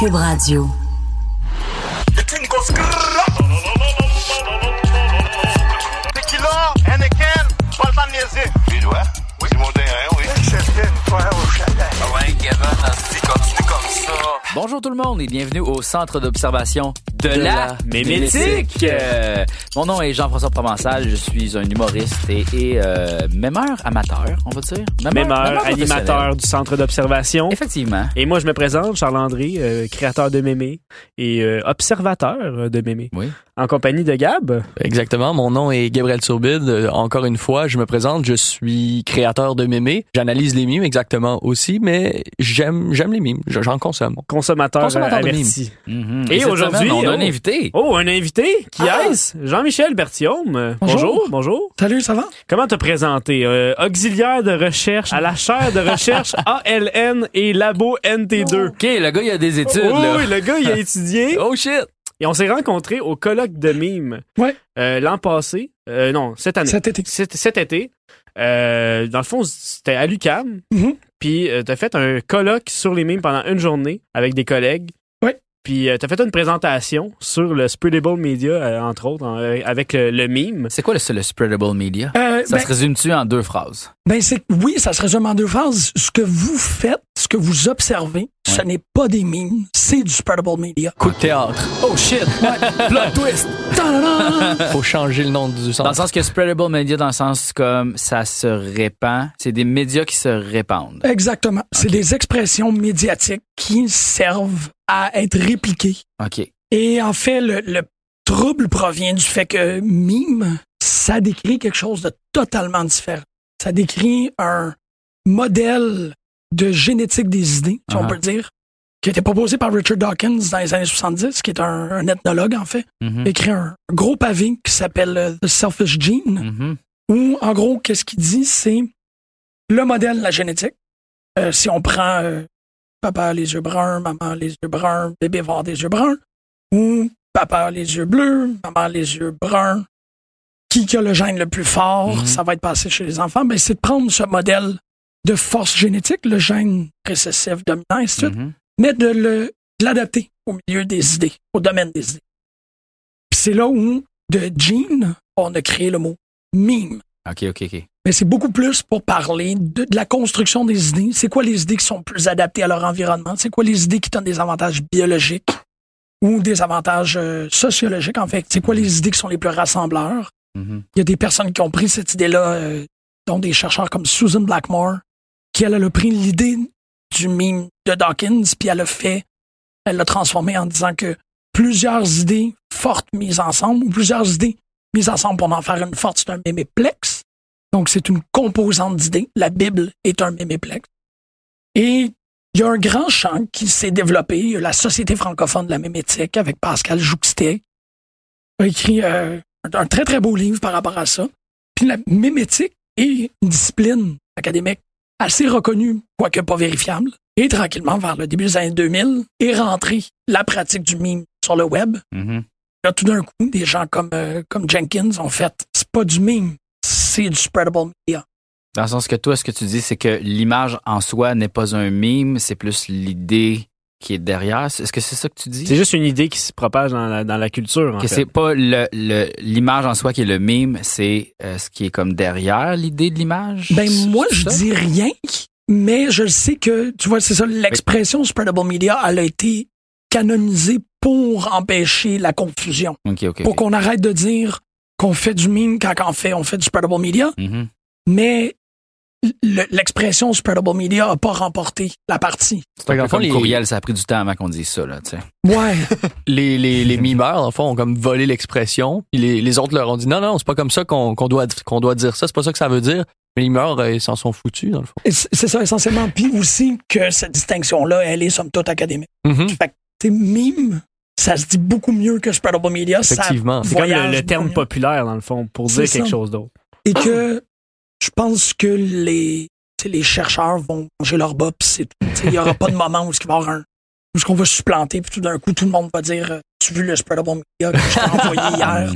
Cube Radio. Bonjour tout le monde et bienvenue au centre d'observation de, la, la mémétique. Euh, mon nom est Jean-François Provençal, je suis un humoriste et, et euh, mémeur amateur, on va dire. Mémeur, animateur du centre d'observation. Effectivement. Et moi, je me présente, Charles-André, euh, créateur de mémé et euh, observateur de mémé. Oui. En compagnie de Gab. Exactement. Mon nom est Gabriel Turbide. Euh, encore une fois, je me présente. Je suis créateur de mémés. J'analyse les mimes exactement aussi, mais j'aime j'aime les mimes. J'en consomme. Consommateur, Consommateur euh. Mhm. Et aujourd'hui, semaine, on a un oh. invité. Oh, un invité. Qui est-ce? Jean-Michel Berthiaume. Bonjour. Bonjour. Salut, ça va? Comment te présenter? Euh, auxiliaire de recherche à la chaire de recherche ALN et Labo NT2. OK, le gars, il a des études, Oh, là. oui, le gars, il a étudié. Oh shit! Et on s'est rencontrés au colloque de mimes. Ouais. Euh, L'an passé. Euh, non, cette année. Cet été. Cet, cet été. Euh, dans le fond, c'était à l'UCAM. Mhm. Puis euh, t'as fait un colloque sur les mimes pendant une journée avec des collègues. Ouais. Puis euh, t'as fait une présentation sur le Spreadable Media, euh, entre autres, en- euh, avec le, le mime. C'est quoi le, le spreadable media? Euh, Ça ben, se résume-tu en deux phrases? ben, c'est, oui, ça se résume en deux phrases. Ce que vous faites, ce que vous observez, ce n'est pas des mimes, c'est du spreadable media. Coup de théâtre. Oh shit! Plot twist! Faut changer le nom du Dans le sens que spreadable media, dans le sens comme ça se répand, c'est des médias qui se répandent. Exactement. C'est des expressions médiatiques qui servent à être répliquées. OK. Et en fait, le, le trouble provient du fait que mime, ça décrit quelque chose de totalement différent. Ça décrit un modèle de génétique des idées, si on Uh-huh. peut dire, qui a été proposé par Richard Dawkins dans les années 70, qui est un, un ethnologue, en fait. Il a écrit un gros pavé qui s'appelle euh, The Selfish Gene, Mhm. où, en gros, qu'est-ce qu'il dit, c'est le modèle de la génétique. Euh, si on prend euh, papa a les yeux bruns, maman a les yeux bruns, bébé va avoir des yeux bruns, ou papa a les yeux bleus, maman a les yeux bruns, qui a le gène le plus fort, Mhm. ça va être passé chez les enfants, ben, c'est de prendre ce modèle de force génétique, le gène récessif dominant, et ainsi de suite, Mhm. mais de le- de l'adapter au milieu des idées, au domaine des idées. Puis c'est là où, de gene, on a créé le mot meme. OK, OK, OK. Mais c'est beaucoup plus pour parler de, de la construction des idées. C'est quoi les idées qui sont plus adaptées à leur environnement? C'est quoi les idées qui donnent des avantages biologiques ou des avantages euh, sociologiques, en fait? C'est quoi les idées qui sont les plus rassembleurs? Mhm. Il y a des personnes qui ont pris cette idée-là, euh, dont des chercheurs comme Susan Blackmore, elle, a pris l'idée du meme de Dawkins, puis elle a fait, elle l'a transformé en disant que plusieurs idées fortes mises ensemble, plusieurs idées mises ensemble pour en faire une forte, c'est un méméplex. Donc, c'est une composante d'idées. La Bible est un méméplex. Et il y a un grand champ qui s'est développé. La Société francophone de la mémétique avec Pascal Jouxtet a écrit euh, un très, très beau livre par rapport à ça. Puis la mémétique est une discipline académique assez reconnue, quoique pas vérifiable. Et tranquillement, vers le début des années 2000, est rentrée la pratique du mime sur le web. Mhm. Là, tout d'un coup, des gens comme, euh, comme Jenkins ont fait, c'est pas du mime, c'est du spreadable media. Dans le sens que toi, ce que tu dis, c'est que l'image en soi n'est pas un mime, c'est plus l'idée qui est derrière. Est-ce que c'est ça que tu dis? C'est juste une idée qui se propage dans la, dans la culture. En que c'est pas le- le- l'image en soi qui est le mime, c'est euh, ce qui est comme derrière l'idée de l'image? Ben, moi, je ça? dis rien, mais je sais que, tu vois, c'est ça, l'expression spreadable media, elle a été canonisée pour empêcher la confusion. Ok, ok. Pour qu'on arrête de dire qu'on fait du mime quand on fait, on fait du spreadable media, Mhm. mais l'expression spreadable media a pas remporté la partie. C'est un peu Dans le fond, comme les- courriel, ça a pris du temps avant qu'on dise ça, là, tu sais. Ouais. les, les, les mimeurs, dans le fond, ont comme volé l'expression. Puis les, les autres leur ont dit non, non, c'est pas comme ça qu'on qu'on doit, qu'on doit dire ça, c'est pas ça que ça veut dire. Mais ils meurent, euh, ils s'en sont foutus, dans le fond. C'est ça essentiellement. Puis aussi que cette distinction-là, elle est somme toute académique. Mhm. Fait que, tu sais, mime, ça se dit beaucoup mieux que spreadable media. Ça Effectivement. C'est comme le, le terme populaire, dans le fond, pour C'est dire quelque chose d'autre. Et que je pense que les, chercheurs vont manger leur bas, puis c'est tout. Tu sais, Il n'y aura pas de moment où il va y avoir un. Où est-ce qu'on va supplanter, puis tout d'un coup, tout le monde va dire euh, Tu as vu le spreadable media que je t'ai envoyé hier.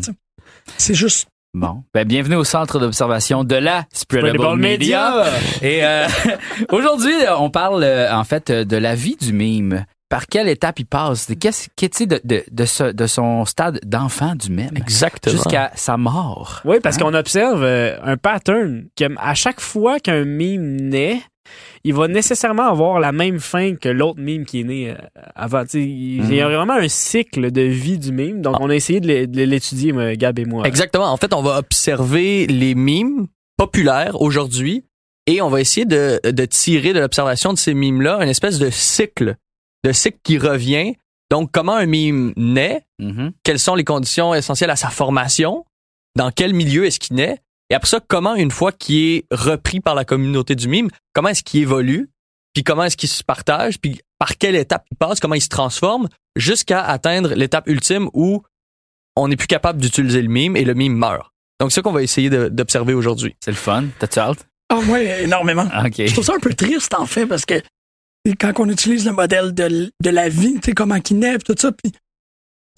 C'est juste. Bon, ben, bienvenue au centre d'observation de la Spreadable, Spreadable Media. Media. Et euh, aujourd'hui, on parle euh, en fait de la vie du mime. Par quelle étape il passe? Qu'est-ce qu'est-ce de, de, de, ce- de son stade d'enfant du mime Exactement. jusqu'à sa mort. Oui, parce Hein? qu'on observe euh, un pattern que à chaque fois qu'un mime naît, il va nécessairement avoir la même fin que l'autre mime qui est né euh, avant. Tu sais, Il y a vraiment un cycle de vie du mime. Donc, on a essayé de l'é- de l'étudier, Gab et moi. Exactement. En fait, on va observer les mimes populaires aujourd'hui et on va essayer de, de tirer de l'observation de ces mimes-là une espèce de cycle, de cycle qui revient. Donc, comment un mime naît, Mhm. quelles sont les conditions essentielles à sa formation, dans quel milieu est-ce qu'il naît, et après ça, comment une fois qu'il est repris par la communauté du mime, comment est-ce qu'il évolue, puis comment est-ce qu'il se partage, puis par quelle étape il passe, comment il se transforme, jusqu'à atteindre l'étape ultime où on n'est plus capable d'utiliser le mime et le mime meurt. Donc, c'est ça qu'on va essayer d'observer aujourd'hui. C'est le fun. T'as-tu hâte? Ah, ouais, énormément. OK. Je trouve ça un peu triste, en fait, parce que quand on utilise le modèle de, de la vie, tu sais, comment qu'il naît, pis tout ça, puis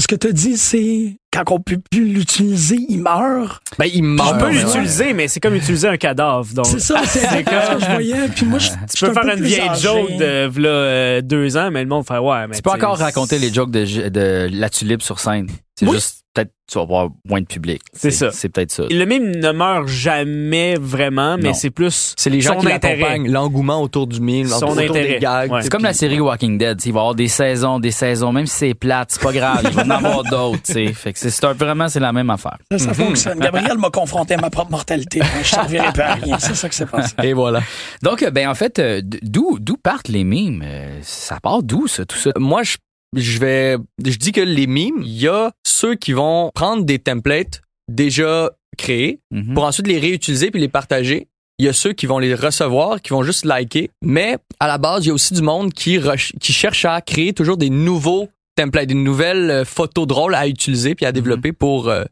ce que tu as dit, c'est quand on peut plus l'utiliser, il meurt. Ben, il meurt. On peut ouais. l'utiliser, mais c'est comme utiliser un cadavre. Donc, C'est ça, c'est ce que je voyais. Puis moi, je, tu peux faire une vieille joke de euh, deux ans, mais le monde fait ouais. Mais Tu peux encore raconter les jokes de, de la tulipe sur scène. C'est Oui. juste, peut-être, tu vas avoir moins de public. C'est ça. C'est peut-être ça. Le mime ne meurt jamais vraiment, mais c'est plus C'est les gens qui l'accompagnent, l'engouement autour du mime, Son autour intérêt. des gags. Ouais. C'est comme la série Walking Dead. Il va y avoir des saisons, des saisons, même si c'est plate, c'est pas grave. Il va en avoir d'autres. tu sais. Fait que c'est vraiment, c'est la même affaire. Ça, ça fonctionne. Gabriel m'a confronté à ma propre mortalité. Je servirai pas à rien. C'est ça que c'est passé. Et voilà. Donc, euh, ben en fait, euh, d'où d'où partent les mimes? Euh, Ça part d'où ça, tout ça? Moi, je, je vais, je dis que les mimes, il y a ceux qui vont prendre des templates déjà créés Mhm. pour ensuite les réutiliser puis les partager. Il y a ceux qui vont les recevoir, qui vont juste liker. Mais à la base, il y a aussi du monde qui, qui cherche à créer toujours des nouveaux templates, des nouvelles euh, photos drôles à utiliser puis à développer pour euh,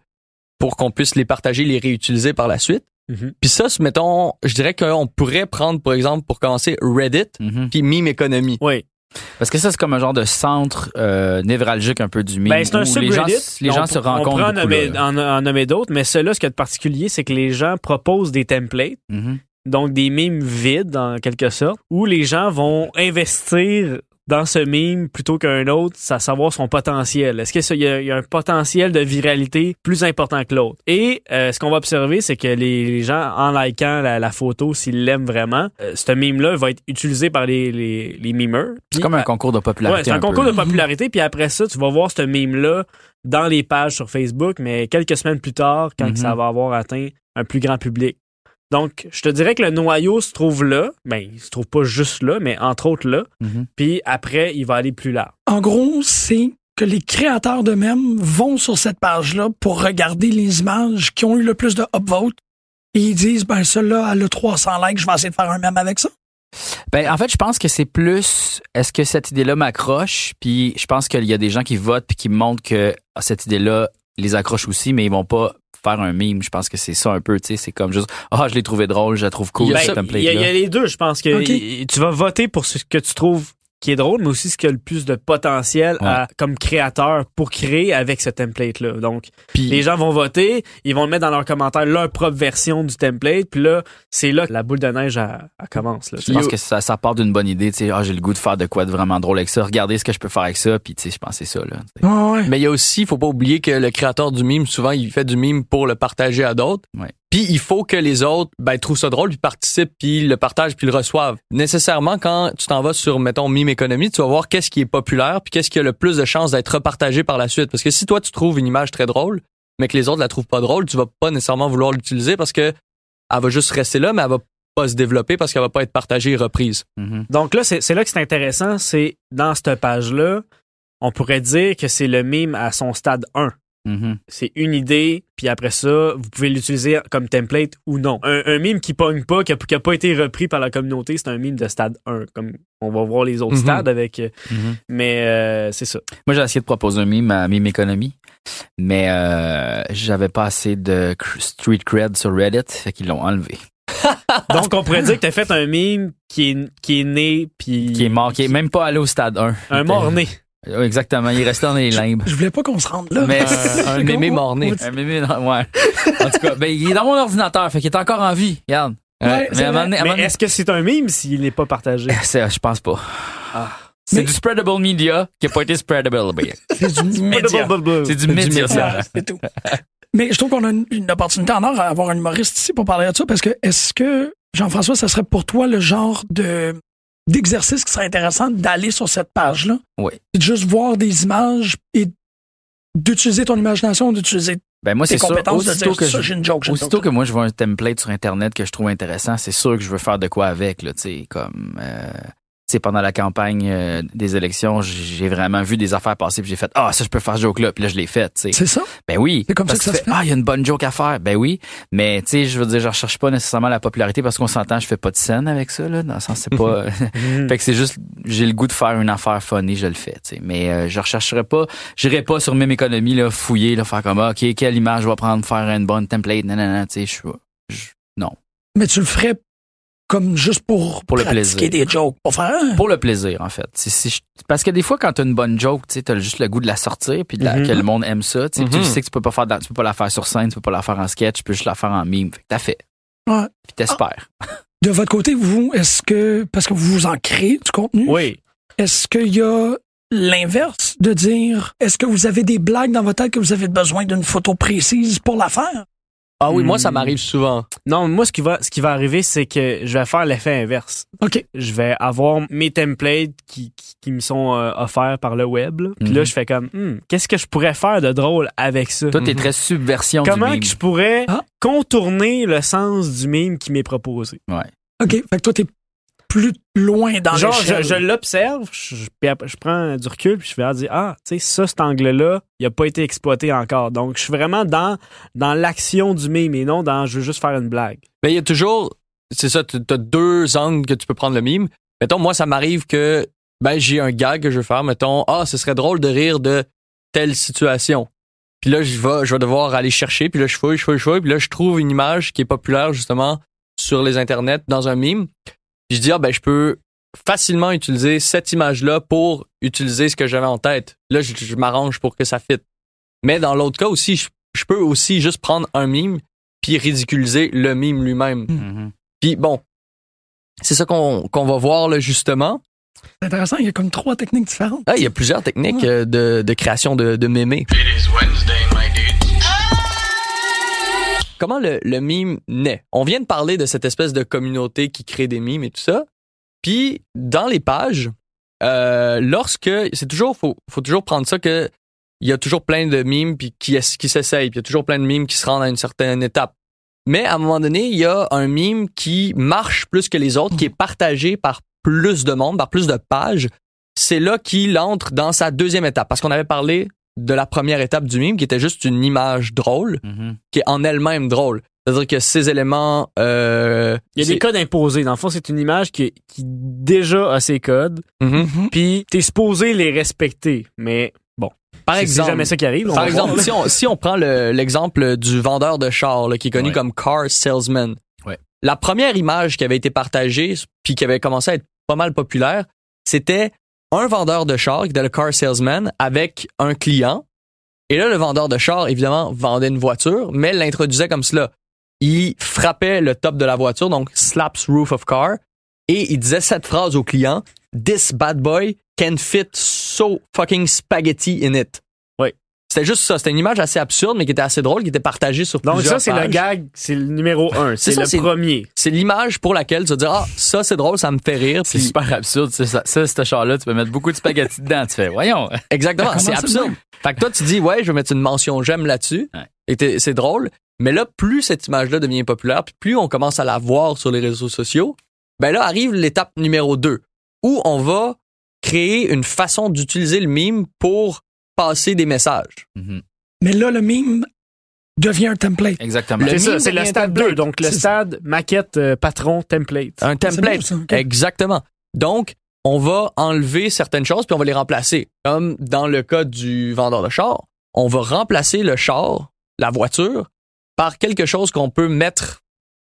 pour qu'on puisse les partager, les réutiliser par la suite. Mhm. Puis ça, mettons, je dirais qu'on pourrait prendre, par exemple, pour commencer, Reddit, Mhm. puis Meme Economy. Oui. Parce que ça, c'est comme un genre de centre euh, névralgique un peu du mime. Ben, c'est un où les gens, les On gens se rencontrent. On en beaucoup, nommer, là. en, en nommer d'autres, mais celui-là, ce a de particulier, c'est que les gens proposent des templates, Mhm. donc des mimes vides, en quelque sorte, où les gens vont investir dans ce mime plutôt qu'un autre, à savoir son potentiel. Est-ce qu'il y, y a un potentiel de viralité plus important que l'autre? Et euh, ce qu'on va observer, c'est que les, les gens, en likant la, la photo, s'ils l'aiment vraiment, euh, ce mime-là va être utilisé par les, les, les mimeurs. C'est comme un concours de popularité. Ouais, c'est un, concours là. de popularité, puis après ça, tu vas voir ce meme-là dans les pages sur Facebook, mais quelques semaines plus tard, quand Mhm. ça va avoir atteint un plus grand public. Donc, je te dirais que le noyau se trouve là. Ben, il se trouve pas juste là, mais entre autres là. Mhm. Puis après, il va aller plus large. En gros, c'est que les créateurs d'eux-mêmes vont sur cette page-là pour regarder les images qui ont eu le plus de upvote et ils disent, ben, celle-là, elle a 300 likes, je vais essayer de faire un même avec ça. Ben, en fait, je pense que c'est plus est-ce que cette idée-là m'accroche, puis je pense qu'il y a des gens qui votent puis qui montrent que ah, cette idée-là les accroche aussi, mais ils vont pas faire un meme. Je pense que c'est ça un peu, tu sais, c'est comme juste ah, je l'ai trouvé drôle, je la trouve cool Il y a cette ça- il y, a- il y template-là. a les deux, je pense que tu vas voter pour ce que tu trouves qui est drôle, mais aussi ce qui a le plus de potentiel à- comme créateur pour créer avec ce template-là. Donc, Puis, Les gens vont voter, ils vont le mettre dans leurs commentaires leur propre version du template, puis là, c'est là que la boule de neige elle, elle commence. Là, Je pense que ça, ça part d'une bonne idée, tu sais, ah, j'ai le goût de faire de quoi de vraiment drôle avec ça, regardez ce que je peux faire avec ça, puis tu sais, je c'est ça, là. Ouais, ouais. mais il y a aussi, faut pas oublier que le créateur du mime, souvent, il fait du mime pour le partager à d'autres. Puis il faut que les autres ben, trouvent ça drôle, puis participent, puis le partagent, puis le reçoivent. Nécessairement, quand tu t'en vas sur, mettons, Mime Economy, tu vas voir qu'est-ce qui est populaire, puis qu'est-ce qui a le plus de chances d'être repartagé par la suite. Parce que si toi, tu trouves une image très drôle, mais que les autres la trouvent pas drôle, tu vas pas nécessairement vouloir l'utiliser parce que elle va juste rester là, mais elle va pas se développer parce qu'elle va pas être partagée et reprise. Mhm. Donc là, c'est c'est là que c'est intéressant, c'est dans cette page-là, on pourrait dire que c'est le mime à son stade 1. Mhm. C'est une idée, puis après ça, vous pouvez l'utiliser comme template ou non. Un, un mime qui pogne pas, qui a, qui a pas été repris par la communauté, c'est un mime de stade 1, comme on va voir les autres Mhm. stades avec. euh, Mhm. Mais euh, c'est ça. Moi, j'ai essayé de proposer un mime à Mime Economy, mais euh, j'avais pas assez de street cred sur Reddit, fait qu'ils l'ont enlevé. Donc, on pourrait dire que t'as fait un mime qui est, qui est né, puis... Qui est mort, qui est même pas allé au stade 1. Un mort-né. Exactement, il est resté dans les limbes. Je voulais pas qu'on se rende là. Mais, un mémé on- Un mémé, ouais. En tout cas, ben, il est dans mon ordinateur, fait qu'il est encore en vie. Regarde. Ouais, mais Mais est-ce que c'est un mime s'il n'est pas partagé? c'est, je pense pas. Ah. C'est Mais- du spreadable media qui a pas été spreadable. C'est du média. C'est du média, ça. C'est tout. Mais je trouve qu'on a une, une opportunité en or à avoir un humoriste ici pour parler de ça parce que est-ce que, Jean-François, ça serait pour toi le genre de d'exercice qui serait intéressant d'aller sur cette page-là? Oui. Et de juste voir des images et d'utiliser ton imagination, d'utiliser Ben, moi, tes c'est sûr. compétences, de Aussitôt dire que ça, je- j'ai une joke, Aussitôt que moi je vois un template sur internet que je trouve intéressant, c'est sûr que je veux faire de quoi avec là, tu sais comme euh, sais pendant la campagne euh, des élections, j'ai vraiment vu des affaires passer puis j'ai fait ah ça je peux faire ce joke là, puis là je l'ai fait, tu sais. C'est ça? Ben oui. C'est comme Parce ça que ça se fait. Ah, il y a une bonne joke à faire. Ben oui. Mais, tu sais, je veux dire, je recherche pas nécessairement la popularité parce qu'on s'entend, je fais pas de scène avec ça, là. Dans le sens, c'est pas, fait que c'est juste, j'ai le goût de faire une affaire funny, je le fais, tu sais. Mais, euh, je rechercherai pas, j'irai pas sur même économie, là, fouiller, là, faire comme, ah, OK, quelle image je vais prendre, faire une bonne template, non, non, non, tu sais, je suis, je- non. Mais tu le ferais comme juste pour, Pour le pratiquer plaisir. des jokes, pour faire ah, Pour le plaisir, en fait. Si- si je- parce que des fois, quand t'as une bonne joke, tu t'as juste le goût de la sortir, puis de la- Mhm. que le monde aime ça, tu sais, Mhm. tu sais que tu peux pas faire, tu peux pas la faire sur scène, tu peux pas la faire en sketch, tu peux juste la faire en mime. Fait que t'as fait. Ouais. Puis t'espères. De votre côté, vous, est-ce que, parce que vous vous en créez du contenu, Oui. est-ce qu'il y a l'inverse de dire, est-ce que vous avez des blagues dans votre tête que vous avez besoin d'une photo précise pour la faire? Ah oui, moi, Hmm. ça m'arrive souvent. Non, moi, ce qui va, ce qui va arriver, c'est que je vais faire l'effet inverse. OK. Je vais avoir mes templates qui, qui, qui me sont euh, offerts par le web. là. Puis là, Mhm. je fais comme, Hmm, qu'est-ce que je pourrais faire de drôle avec ça? Toi, t'es Mhm. très subversion Comment du que je pourrais Ah. contourner le sens du mime qui m'est proposé? Ouais. OK. Fait que toi, t'es plus loin dans Genre, je, l'observe, je, je- puis après, je prends du recul, puis je vais dire, ah, tu sais, ça, cet angle-là, il a pas été exploité encore. Donc, je suis vraiment dans, dans l'action du mime et non dans, je veux juste faire une blague. Mais il y a toujours, c'est ça, tu as deux angles que tu peux prendre le mime. Mettons, moi, ça m'arrive que, ben, j'ai un gag que je veux faire. Mettons, ah, ce serait drôle de rire de telle situation. Puis là, je vais, je vais devoir aller chercher, puis là, je fouille, je fouille, je fouille, puis là, je trouve une image qui est populaire, justement, sur les internets, dans un mime. Puis je dis, ah, ben, je peux facilement utiliser cette image-là pour utiliser ce que j'avais en tête. Là, je, je m'arrange pour que ça fitte. Mais dans l'autre cas aussi, je, je peux aussi juste prendre un mime puis ridiculiser le mime lui-même. Mhm. Puis bon, c'est ça qu'on qu'on va voir là justement. C'est intéressant, il y a comme trois techniques différentes. Ah, il y a plusieurs techniques euh, de, de création de, de mémés. Comment le, le mime naît? On vient de parler de cette espèce de communauté qui crée des mimes et tout ça. Puis dans les pages, euh, lorsque c'est toujours faut, faut toujours prendre ça que il y a toujours plein de mimes puis qui qui s'essayent, puis il y a toujours plein de mimes qui se rendent à une certaine étape. Mais à un moment donné, il y a un mime qui marche plus que les autres, qui est partagé par plus de monde, par plus de pages. C'est là qu'il entre dans sa deuxième étape. Parce qu'on avait parlé de la première étape du mime, qui était juste une image drôle, Mhm. qui est en elle-même drôle. C'est-à-dire que ces éléments... Euh, Il y a des codes imposés. Dans le fond, c'est une image qui, qui déjà a ses codes, Mhm. puis t'es supposé les respecter. Mais bon, Par exemple, jamais ça qui arrive. Par exemple, si on, si on prend le- l'exemple du vendeur de chars, là, qui est connu Ouais. comme car salesman, Ouais. la première image qui avait été partagée, puis qui avait commencé à être pas mal populaire, c'était un vendeur de chars, qui était le car salesman, avec un client. Et là, le vendeur de chars, évidemment, vendait une voiture, mais l'introduisait comme cela. Il frappait le top de la voiture, donc slaps roof of car, et il disait cette phrase au client, This bad boy can fit so fucking spaghetti in it. C'était juste ça. C'était une image assez absurde, mais qui était assez drôle, qui était partagée sur Donc plusieurs ça, c'est le gag, c'est le numéro un. C'est le premier. C'est l'image pour laquelle tu vas dire, ah, ça c'est drôle, ça me fait rire. C'est Puis- super absurde. Ça, ça, ça, ce char-là, tu peux mettre beaucoup de spaghettis dedans. Tu fais, voyons. Exactement, c'est absurde. de Fait que toi, tu dis, ouais, je vais mettre une mention j'aime là-dessus. Ouais. Et c'est drôle. Mais là, plus cette image-là devient populaire, puis plus on commence à la voir sur les réseaux sociaux, ben là arrive l'étape numéro 2, où on va créer une façon d'utiliser le mime pour passer des messages. Mhm. Mais là, le meme devient un template. Exactement. C'est ça, c'est le stade template. 2. Donc, le C'est stade maquette euh, patron template. Un template. beau, ça, ok. Exactement. Donc, on va enlever certaines choses puis on va les remplacer. Comme dans le cas du vendeur de char, on va remplacer le char, la voiture, par quelque chose qu'on peut mettre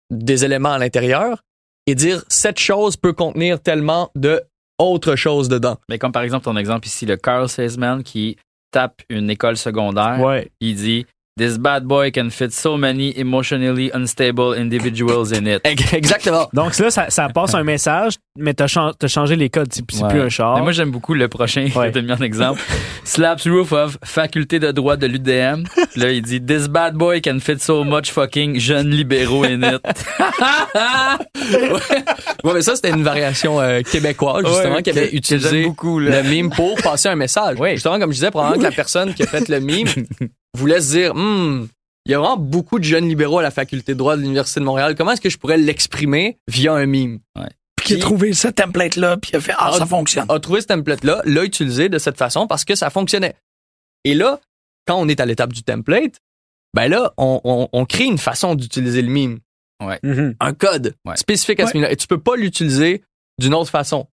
des éléments à l'intérieur et dire cette chose peut contenir tellement de autre chose dedans. Mais comme par exemple ton exemple ici, le Carl Salesman qui tape une école secondaire, Ouais. il dit This bad boy can fit so many emotionally unstable individuals in it. Exactement. Donc là, ça, ça passe un message, mais t'as chan- t'as changé les codes. C'est c'est Ouais. plus un char. Mais moi, j'aime beaucoup le prochain Ouais. que mis en exemple. Slaps roof of faculté de droit de l'UDM. Là, il dit This bad boy can fit so much fucking jeunes libéraux in it. Ouais, mais ça, c'était une variation euh, québécoise, justement, Ouais, qui avait utilisé beaucoup, le mime pour passer un message. Oui. Justement, comme je disais, probablement que la personne qui a fait le mime voulait se dire, hmm, il y a vraiment beaucoup de jeunes libéraux à la faculté de droit de l'Université de Montréal. Comment est-ce que je pourrais l'exprimer via un mime? Puis il a trouvé ce template-là, puis il a fait Ah, Ah, ça fonctionne. A trouvé ce template-là, l'a utilisé de cette façon parce que ça fonctionnait. Et là, quand on est à l'étape du template, ben là, on, on- on crée une façon d'utiliser le mime. Mhm. un code Ouais. spécifique à Ouais. ce mime-là. Et tu peux pas l'utiliser d'une autre façon.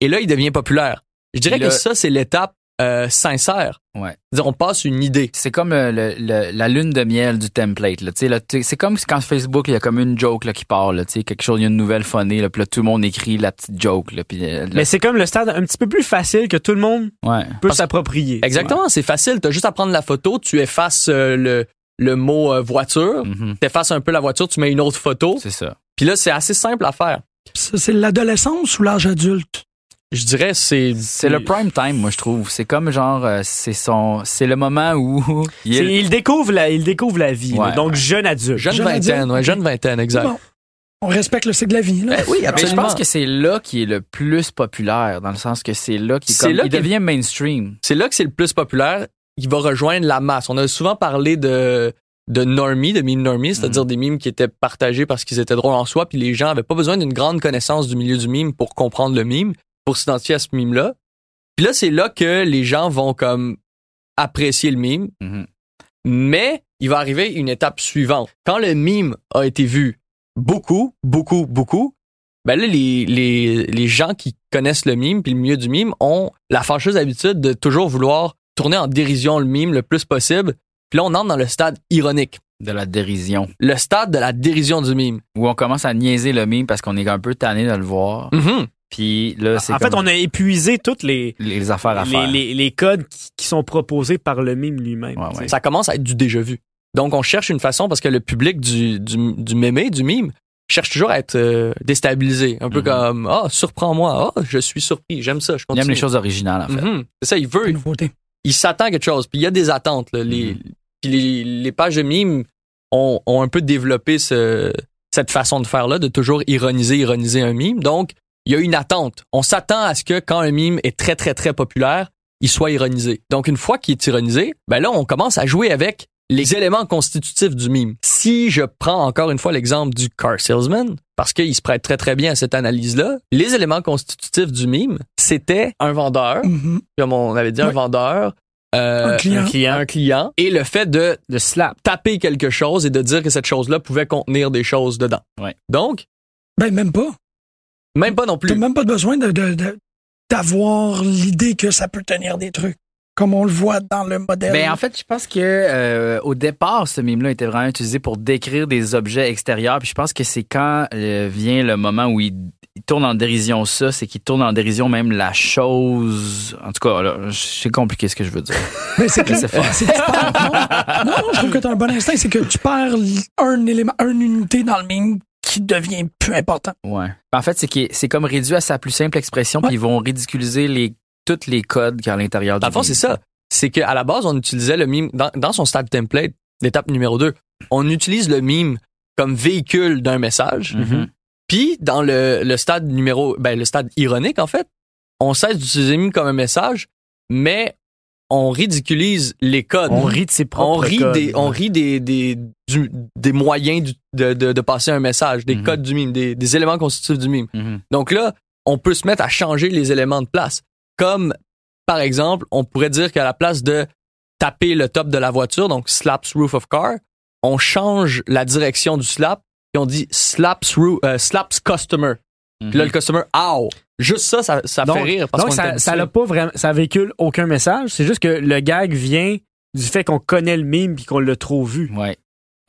Et là, il devient populaire. Je dirais là- que ça, c'est l'étape euh, sincère. Ouais. C'est-à-dire, on passe une idée. C'est comme euh, le- le- la lune de miel du template. Là. Tu sais, là, tu sais, C'est comme quand Facebook, il y a comme une joke là, qui part. Là, tu sais, quelque chose, il y a une nouvelle phonée, là, puis là, tout le monde écrit la petite joke. Là, puis, euh, là- Mais c'est comme le stade un petit peu plus facile que tout le monde ouais. peut s'approprier. Exactement, c'est facile. Tu as juste à prendre la photo, tu effaces euh, le, le mot euh, voiture, Mhm. tu effaces un peu la voiture, tu mets une autre photo. C'est ça. Puis là, c'est assez simple à faire. C'est l'adolescence ou l'âge adulte? Je dirais, c'est... C'est le prime time, moi, je trouve. C'est comme genre, euh, c'est son, c'est le moment où il découvre la, il découvre la vie. là. Donc ouais. jeune adulte. Jeune Jeune vingtaine, adulte. ouais, jeune vingtaine, exact. Bon, on respecte le cycle de la vie. Là. Ben oui, Mais je absolument. pense que c'est là qui est le plus populaire, dans le sens que c'est là qui C'est comme, là il devient mainstream. c'est là que c'est le plus populaire. Il va rejoindre la masse. On a souvent parlé de de normie, de meme normie, c'est-à-dire des mimes qui étaient partagés parce qu'ils étaient drôles en soi, puis les gens avaient pas besoin d'une grande connaissance du milieu du mime pour comprendre le mime, pour s'identifier à ce mime-là. Puis là, c'est là que les gens vont comme apprécier le mime, Mhm. mais il va arriver une étape suivante. Quand le mime a été vu beaucoup, beaucoup, beaucoup, ben là, les, les, les gens qui connaissent le mime puis le milieu du mime ont la fâcheuse habitude de toujours vouloir tourner en dérision le mime le plus possible. Puis là, on entre dans le stade ironique, De la dérision. le stade de la dérision du mime. Où on commence à niaiser le mime parce qu'on est un peu tanné de le voir. Mhm. Puis là, c'est En fait, on a épuisé toutes les, les affaires à les, faire. les- les codes qui, qui sont proposés par le mime lui-même. Ouais, ouais. Ça commence à être du déjà vu. Donc, on cherche une façon parce que le public du, du, du mémé, du mime, cherche toujours à être euh, déstabilisé. Un peu Mhm. comme, ah, surprends-moi, ah, je suis surpris, j'aime ça, je Il aime les choses originales, en fait. Mhm. C'est ça, il veut, Une nouveauté. il s'attend à quelque chose. Puis il y a des attentes. Là. Les, Mhm. puis les, les pages de mimes ont, ont un peu développé ce, cette façon de faire là, de toujours ironiser, ironiser un mime. Donc, il y a une attente. On s'attend à ce que quand un mime est très, très, très populaire, il soit ironisé. Donc, une fois qu'il est ironisé, ben là, on commence à jouer avec les éléments constitutifs du mime. Si je prends encore une fois l'exemple du car salesman, parce qu'il se prête très, très bien à cette analyse-là, les éléments constitutifs du mime, c'était un vendeur, Mhm. comme on avait dit, un vendeur, euh, Un client. un client, un client, et le fait de Le slap. taper quelque chose et de dire que cette chose-là pouvait contenir des choses dedans. Ouais. Donc, Ben, même pas. Même pas non T'as plus. même pas besoin de, de- de- d'avoir l'idée que ça peut tenir des trucs. Comme on le voit dans le modèle. Ben, en fait, je pense que euh, au départ, ce mime-là était vraiment utilisé pour décrire des objets extérieurs. Puis je pense que c'est quand euh, vient le moment où il, il tourne en dérision ça, c'est qu'il tourne en dérision même la chose. En tout cas, c'est compliqué ce que je veux dire. Mais c'est que, c'est non, non, non, je trouve que tu as un bon instinct. C'est que tu perds un élément, une unité dans le mime qui devient plus important. Ouais. En fait, c'est comme réduit à sa plus simple expression, puis ils vont ridiculiser les tous les codes qu'il y a à l'intérieur du Dans le fond, mime. c'est ça. C'est qu'à la base, on utilisait le mime dans, dans son stade template, l'étape numéro 2. On utilise le mime comme véhicule d'un message. Mhm. Puis dans le, le stade numéro, ben le stade ironique en fait, on cesse d'utiliser le mime comme un message, mais on ridiculise les codes. On rit de ses propres on rit codes. des, on rit des, des, du- des moyens du- de, de, de passer un message, des Mhm. codes du mime, des, des éléments constitutifs du mime. Mhm. Donc là, on peut se mettre à changer les éléments de place. Comme, par exemple, on pourrait dire qu'à la place de taper le top de la voiture, donc slaps roof of car, on change la direction du slap et on dit slaps, roo- euh, slaps customer. Puis là, le customer, ow! Juste ça, ça, ça donc, fait rire. Parce donc ça, ça l'a pas vraiment, ça véhicule aucun message. C'est juste que le gag vient du fait qu'on connaît le mime puis qu'on l'a trop vu. Ouais.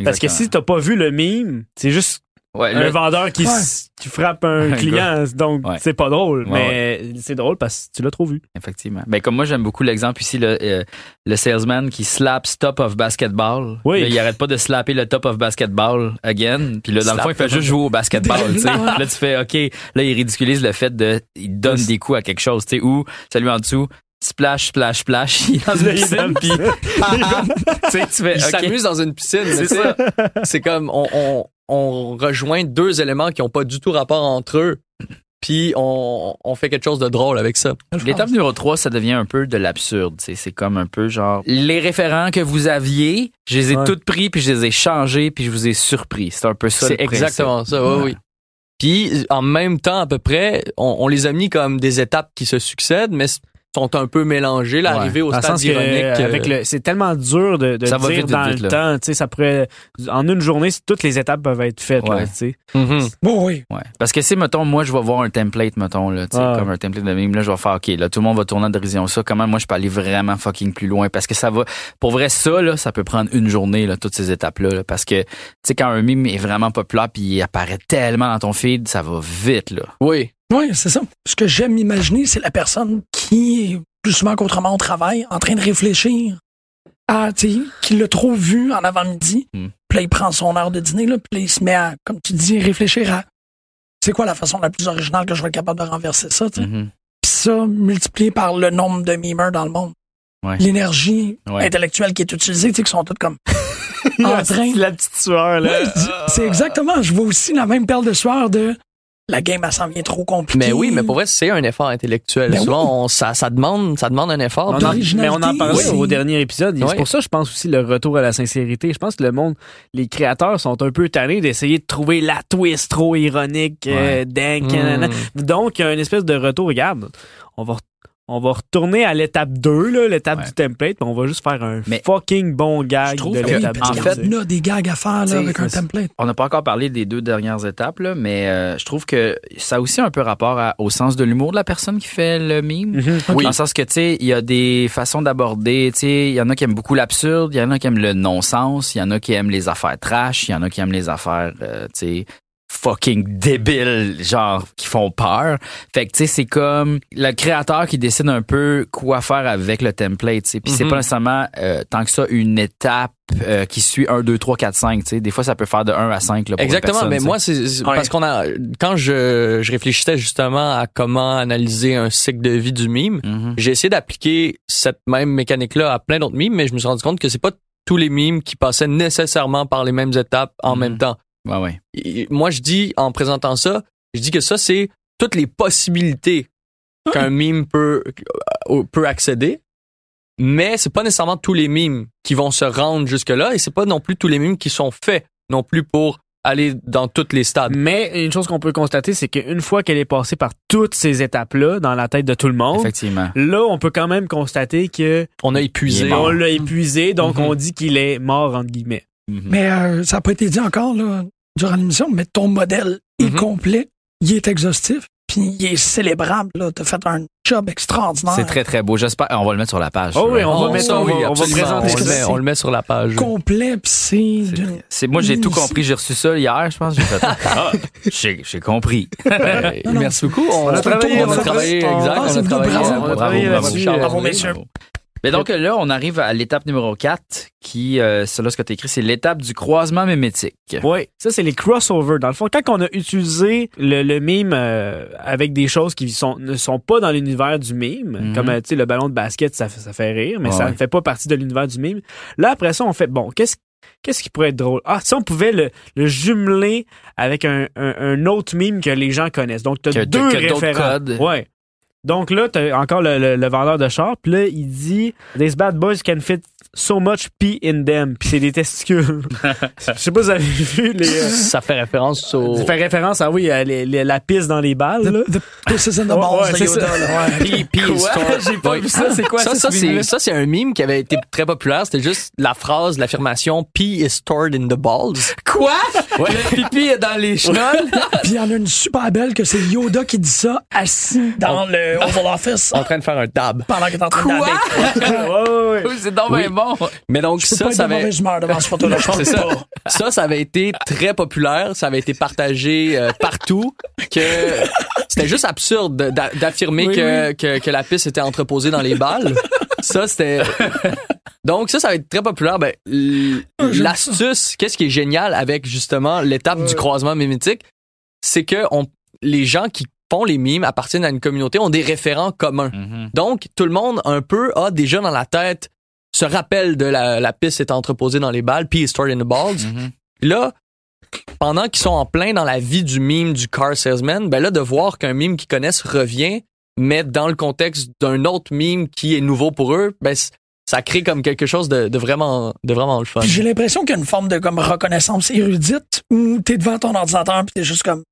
Parce que si t'as pas vu le mime, c'est juste Ouais, un le- vendeur qui, Ouais. s- qui frappe un Un client, donc Ouais. c'est pas drôle. Ouais, mais c'est drôle parce que tu l'as trop vu. Effectivement. Ben, comme moi, j'aime beaucoup l'exemple ici, le, euh, le salesman qui slaps top of basketball. Oui. Là, il arrête pas de slapper le top of basketball again. Puis là, dans le Slap fond, il fait juste jouer au basketball. Là, tu fais, OK, là, il ridiculise le fait de, il donne des coups à quelque chose, tu sais, ou, celui en dessous, splash, splash, splash, il est dans une Là, il piscine, puis, tu sais, tu fais, Il s'amuse dans une piscine. mais C'est tu sais, C'est comme, on, on, on rejoint deux éléments qui ont pas du tout rapport entre eux. Puis on, on fait quelque chose de drôle avec ça. L'étape numéro 3, ça devient un peu de l'absurde. C'est comme un peu genre les référents que vous aviez, je les ai Ouais. toutes pris puis je les ai changés puis je vous ai surpris. C'est un peu ça. C'est exactement ça, oui, oui. Puis en même temps, à peu près, on, on les a mis comme des étapes qui se succèdent, mais sont un peu mélangées. L'arrivée au Dans le stade sens que, ironique. euh, avec le, c'est tellement dur de, de Ça va dire vite, dans vite, le là. temps. Tu sais, ça pourrait, en une journée, toutes les étapes peuvent être faites. là, Ouais. tu sais. mhm. Bon, oui. Ouais. Parce que si, mettons, moi, je vais voir un template, mettons, là, tu sais, Ah. comme un template de meme, là, je vais faire, OK, là, tout le monde va tourner en dérision ça. Comment moi, je peux aller vraiment fucking plus loin? Parce que ça va, pour vrai, ça, là, ça peut prendre une journée, là, toutes ces étapes-là, là. parce que, tu sais, quand un meme est vraiment populaire puis il apparaît tellement dans ton feed, ça va vite, là. Oui. Oui, c'est ça. Ce que j'aime imaginer, c'est la personne qui, plus souvent qu'autrement au travail, en train de réfléchir à, tu sais, qui l'a trop vu en avant-midi. Hmm. Puis là, il prend son heure de dîner, là, puis là, il se met à, comme tu dis, réfléchir à c'est quoi la façon la plus originale que je vais être capable de renverser ça, tu sais? Mhm. Puis ça, multiplié par le nombre de memers dans le monde. Ouais. L'énergie Ouais. intellectuelle qui est utilisée, tu sais, qui sont toutes comme en train. La petite sueur, là. Ouais, c'est exactement. Je vois aussi la même perle de sueur de la game, elle s'en vient trop compliquée. Mais oui, mais pour vrai, c'est un effort intellectuel. Ben Souvent, on- ça, ça demande, ça demande un effort. On en- mais on en parlait Oui. au dernier épisode. Oui. C'est pour ça, je pense aussi, le retour à la sincérité. Je pense que le monde, les créateurs sont un peu tannés d'essayer de trouver la twist trop ironique, euh, dingue, Mm. nanana. Donc, il y a une espèce de retour. Regarde, on va, on va retourner à l'étape 2, là, l'étape Ouais. du template, puis on va juste faire un Mais fucking bon gag je trouve de que- l'étape en fait, on a des gags à faire là, avec un template. On n'a pas encore parlé des deux dernières étapes, là, mais euh, je trouve que ça a aussi un peu rapport à- au sens de l'humour de la personne qui fait le meme. Mhm. Oui. Dans le sens que, tu sais, il y a des façons d'aborder, tu sais, il y en a qui aiment beaucoup l'absurde, il y en a qui aiment le non-sens, il y en a qui aiment les affaires trash, il y en a qui aiment les affaires, euh, tu sais, fucking débiles, genre, qui font peur. Fait que, tu sais, c'est comme le créateur qui décide un peu quoi faire avec le template, tu sais. Puis c'est Mhm. pas nécessairement euh, tant que ça une étape euh, qui suit 1, 2, 3, 4, 5, tu sais. Des fois, ça peut faire de 1 à 5, là, pour Exactement, mais moi c'est parce qu'on a quand je, je réfléchissais justement à comment analyser un cycle de vie du mime, Mhm. j'ai essayé d'appliquer cette même mécanique là à plein d'autres mimes, mais je me suis rendu compte que c'est pas tous les mimes qui passaient nécessairement par les mêmes étapes en Mhm. même temps. Ouais, ouais. Et moi je dis en présentant ça, je dis que ça c'est toutes les possibilités qu'un mime peut euh, peut accéder. Mais c'est pas nécessairement tous les mimes qui vont se rendre jusque là et c'est pas non plus tous les mimes qui sont faits non plus pour aller dans toutes les stades. Mais une chose qu'on peut constater, c'est qu'une fois qu'elle est passée par toutes ces étapes-là dans la tête de tout le monde, Effectivement. là, on peut quand même constater que On a épuisé. on l'a épuisé, donc Mhm. on dit qu'il est mort, entre guillemets. Mhm. Mais euh, ça n'a pas été dit encore là, durant l'émission, mais ton modèle est Mhm. complet, il est exhaustif, puis il est célébrable. Tu as fait un job extraordinaire. C'est très, très beau. J'espère. On va le mettre sur la page. Oh oui, on va Oh, mettre ça, on va- oui, on va absolument. présenter on le, met, on le met sur la page. complet, puis c'est... C'est- moi j'ai tout compris, j'ai reçu ça hier, je pense, j'ai fait ah, j'ai compris. Ouais, Non, non, Merci beaucoup. On, a travaillé, on a travaillé, exact. Ah, on c'est a venu, travaillé. bravo. On a travaillé bravo, messieurs. Mais donc là, on arrive à l'étape numéro 4 qui euh, c'est là ce que tu écrit, c'est l'étape du croisement mémétique. Oui, ça c'est les crossovers. Dans le fond, quand on a utilisé le, le mime euh, avec des choses qui sont, ne sont pas dans l'univers du mime, Mhm. comme euh, tu sais le ballon de basket, ça, fait- ça fait rire, mais Ouais, ça ne fait pas partie de l'univers du mime. Là après ça, on fait bon, qu'est-ce qu'est-ce qui pourrait être drôle? Ah, si on pouvait le, le jumeler avec un, un, un autre mime que les gens connaissent. Donc tu as deux que d'autres référents. Ouais. Donc là, t'as encore le, le- vendeur de char, puis là, il dit These bad boys can fit so much pee in them, puis c'est des testicules. Je sais pas si vous avez vu les. euh, Ça fait référence au. ça fait référence, ah oui, à les- les- la pisse dans les balles. là. The, the pisses in the Ouais, balls ouais, de c'est Yoda. ouais. Quoi? histoire- J'ai pas vu ça. C'est quoi ça? ça, Ça, ce c'est, meme-là? ça, c'est un meme qui avait été très populaire. C'était juste la phrase, l'affirmation Pee is stored in the balls. Quoi? Ouais. Le pipi est dans les chenolles? Puis il y en a une super belle que c'est Yoda qui dit ça assis dans le Oval Office En train de faire un dab. pendant qu'il est en train Quoi? d'aller. Ouais, ouais, ouais. c'est donc Oui. bien bon. Mais donc, Je peux ça, pas être ça avait, devant ce photo-là. Je ça. pas. ça, ça avait été très populaire. Ça avait été partagé euh, partout. Que c'était juste absurde de- d'a- d'affirmer Oui, que, Que, que la piste était entreposée dans les balles. Ça, c'était. Donc, ça, ça va être très populaire. Ben, Ah, l'astuce, qu'est-ce qui est génial avec justement l'étape du croisement mimétique, c'est que on, les gens qui font les mimes appartiennent à une communauté, ont des référents communs. Mhm. Donc, tout le monde, un peu, a déjà dans la tête, se rappelle de la, la piste est entreposée dans les balles, puis stored in the balls. Mhm. Là, pendant qu'ils sont en plein dans la vie du mime du car salesman, ben là, de voir qu'un mime qu'ils connaissent revient, mais dans le contexte d'un autre mime qui est nouveau pour eux, ben, ça crée comme quelque chose de, de vraiment, de vraiment le fun. Puis j'ai l'impression qu'il y a une forme de comme reconnaissance érudite où t'es devant ton ordinateur puis t'es juste comme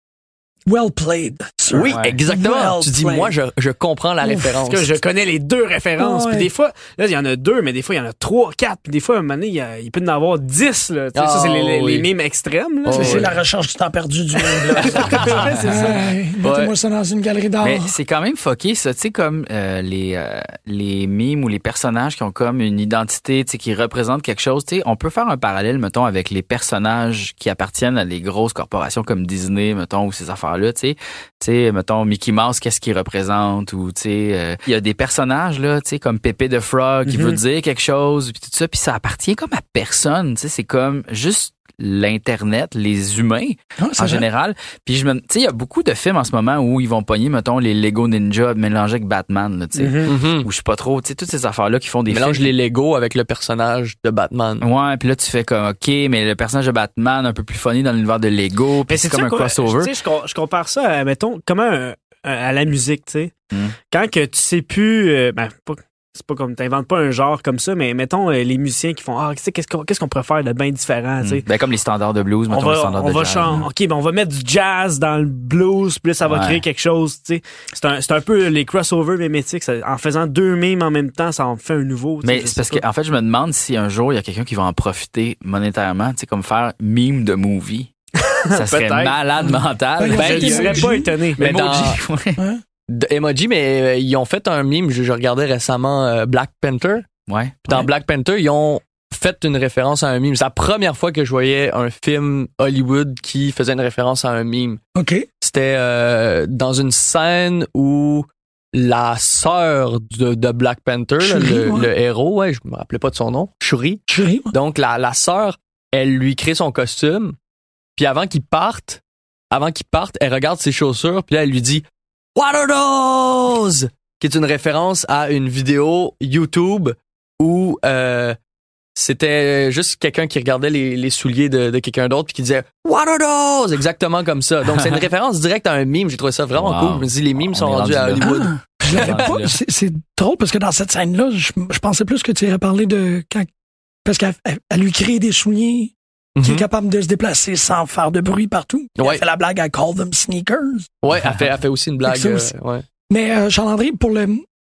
well played. sir. Oui, exactement. Well tu dis, played. moi, je, je comprends la Ouf, référence. Parce que je connais les deux références. Ouais. Puis des fois, là, il y en a deux, mais des fois, il y en a trois, quatre. Puis des fois, à un moment donné, il, y a- il peut y en avoir dix. Là. Tu sais, ça, c'est les, les, Ah, oui. les mimes extrêmes. Là. Oh, C'est la recherche du temps perdu du monde. là. Ouais, c'est ça. Hey, Mettez-moi ça dans une galerie d'art. Mais c'est quand même fucké, ça. Tu sais, comme euh, les, euh, les mimes ou les personnages qui ont comme une identité, tu sais, qui représentent quelque chose. Tu sais, on peut faire un parallèle, mettons, avec les personnages qui appartiennent à des grosses corporations comme Disney, mettons, ou ces affaires-là. Tu sais, tu sais, mettons, Mickey Mouse, qu'est-ce qu'il représente? Ou, tu sais, euh, il y a des personnages, là, tu sais, comme Pépé the Frog, qui veut dire quelque chose, puis tout ça. Puis ça appartient comme à personne. Tu sais, c'est comme juste l'Internet, les humains en vrai. général. Puis je me, tu sais, il y a beaucoup de films en ce moment où ils vont pogner, mettons, les Lego Ninja mélangés avec Batman, là, tu sais. Mhm. Mhm. Ou je sais pas trop, tu sais, toutes ces affaires-là qui font des Mélange films. les Lego avec le personnage de Batman. Ouais, puis là tu fais comme OK, mais le personnage de Batman un peu plus funny dans l'univers de Lego, puis c'est comme un crossover. Tu sais, je, com- je compare ça à, mettons, comment un- à la musique, tu sais. Mm. Quand que tu sais plus, euh, ben, pas- c'est pas comme, t'inventes pas un genre comme ça, mais mettons euh, les musiciens qui font, ah, tu sais, qu'est-ce qu'on qu'est-ce qu'on pourrait faire de bien différent, tu sais. Ben comme les standards de blues, On mettons les va, standards on de va jazz. chan- OK, ben on va mettre du jazz dans le blues, puis là, ça va Ouais. créer quelque chose, tu sais. C'est un, c'est un peu les crossovers mimétiques. ça- en faisant deux mimes en même temps, ça en fait un nouveau. tu sais, Mais c'est parce que en fait, je me demande si un jour il y a quelqu'un qui va en profiter monétairement, tu sais comme faire meme de movie. Ça serait malade mental. Ben. Ben, il- serais pas étonné. Mais dans- Emoji, ouais. Emoji, mais euh, ils ont fait un meme, je, je regardais récemment euh, Black Panther. Ouais. Puis dans Ouais. Black Panther, ils ont fait une référence à un meme. C'est la première fois que je voyais un film Hollywood qui faisait une référence à un meme. OK. C'était euh, dans une scène où la sœur de, de Black Panther, Shuri, le, ouais. le héros, ouais, je me rappelais pas de son nom, Shuri. Chérie, moi. Donc la, la sœur, elle lui crée son costume. Puis avant qu'il parte, avant qu'il parte, elle regarde ses chaussures. Puis là, elle lui dit What are those? Qui est une référence à une vidéo YouTube où euh, c'était juste quelqu'un qui regardait les, les souliers de, de quelqu'un d'autre puis qui disait What are those? Exactement comme ça. Donc c'est une référence directe à un meme. J'ai trouvé ça vraiment Wow. cool. Je me dis les memes On sont rendus à rendu. Hollywood. Ah. C'est drôle parce que dans cette scène-là, je, je pensais plus que tu irais parler de quand. Parce qu'elle elle- elle lui crée des souliers qui est Mhm. capable de se déplacer sans faire de bruit partout. Ouais. Elle fait la blague I call them sneakers. Ouais, elle fait, elle fait aussi une blague. euh, aussi. ouais. Mais euh, Charles-André, pour le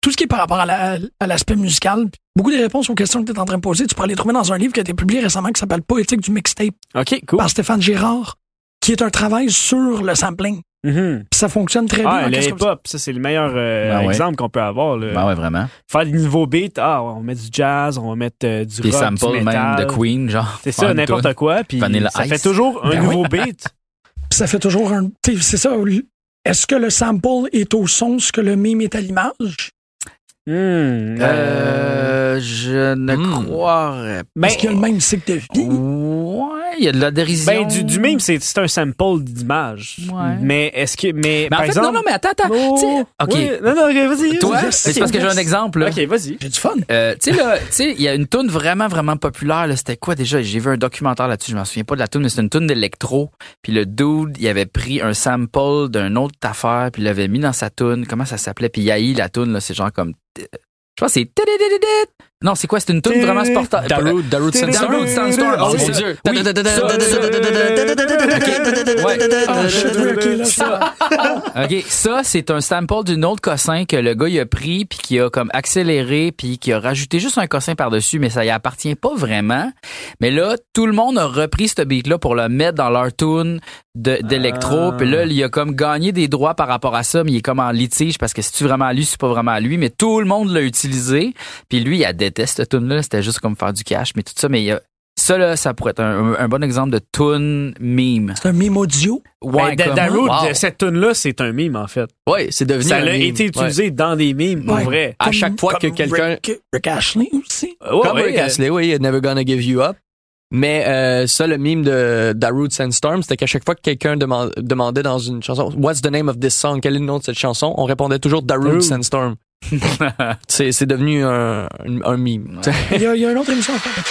tout ce qui est par rapport à la- à l'aspect musical, beaucoup des réponses aux questions que tu es en train de poser, tu pourrais les trouver dans un livre qui a été publié récemment qui s'appelle Poétique du mixtape OK, cool. par Stéphane Girard, qui est un travail sur le sampling. Mhm. Puis ça fonctionne très Ah, bien. en le hip-hop, ça, c'est le meilleur euh, Ben ouais. exemple qu'on peut avoir. là. Ben ouais, vraiment. Faire des nouveaux beats, ah, on met du jazz, on va mettre euh, du Des rock, samples du même de Queen, genre. C'est ça, n'importe quoi. Puis Vanilla ça Ice. fait toujours un Ben nouveau beat. Puis ça fait toujours un. C'est ça. Est-ce que le sample est au son, ce que le mime est à l'image? Hmm, Euh, je ne Hmm. croirais Ben, Est-ce qu'il y a le même cycle de vie? Ouais, il y a de la dérision. ben, du, du mime, c'est c'est un sample d'image. Ouais. Mais est-ce que. Mais, Mais par en fait, exemple. non, non, mais attends, attends. Oh, Tu sais, OK. oui, non, non, ok, vas-y. Toi, vas-y. c'est parce que j'ai un exemple, là. Ok, vas-y. J'ai du fun. Euh, tu sais là, tu sais, il y a une tune vraiment vraiment populaire là, c'était quoi déjà? J'ai vu un documentaire là-dessus, je m'en souviens pas de la tune, mais c'était une tune d'électro. Puis le dude, il avait pris un sample d'une autre affaire, puis il l'avait mis dans sa tune. Comment ça s'appelait? Puis Yahi la tune là, c'est genre comme je pense que c'est tididididit. Non, c'est quoi? C'est une tune vraiment sportive. Darude, Darude Sandstorm. Darude Sandstorm. Oh c'est mon ça. dieu. Ouais. Ok, Ça, OK, ça c'est un sample d'une autre cossin que le gars il a pris puis qui a comme accéléré puis qui a rajouté juste un cossin par-dessus mais ça y appartient pas vraiment. Mais là, tout le monde a repris ce beat là pour le mettre dans leur tune d'électro Ah. puis là, il a comme gagné des droits par rapport à ça, mais il est comme en litige parce que si tu vraiment à lui, c'est pas vraiment à lui, mais tout le monde l'a utilisé. Puis lui, il a détesté cette tune là, c'était juste comme faire du cash mais tout ça mais il y a ça là, ça pourrait être un, un bon exemple de tune meme. C'est un mime audio? Ouais, Ben, comme- Darude, Wow. cette tune là c'est un mime, en fait. Ouais, c'est devenu Ça un a meme. été utilisé dans des mimes, pour Ouais. vrai. À chaque fois que quelqu'un Rick, Rick Ashley aussi. Ouais, Comme ouais, Rick euh, Astley, oui, Never Gonna Give You Up. Mais euh, ça, le meme de Darude Sandstorm, c'était qu'à chaque fois que quelqu'un deman- demandait dans une chanson What's the name of this song? Quel est le nom de cette chanson? On répondait toujours Darude. Sandstorm. c'est, c'est devenu un, un, un meme. Il y, a, il y a une autre émission à faire.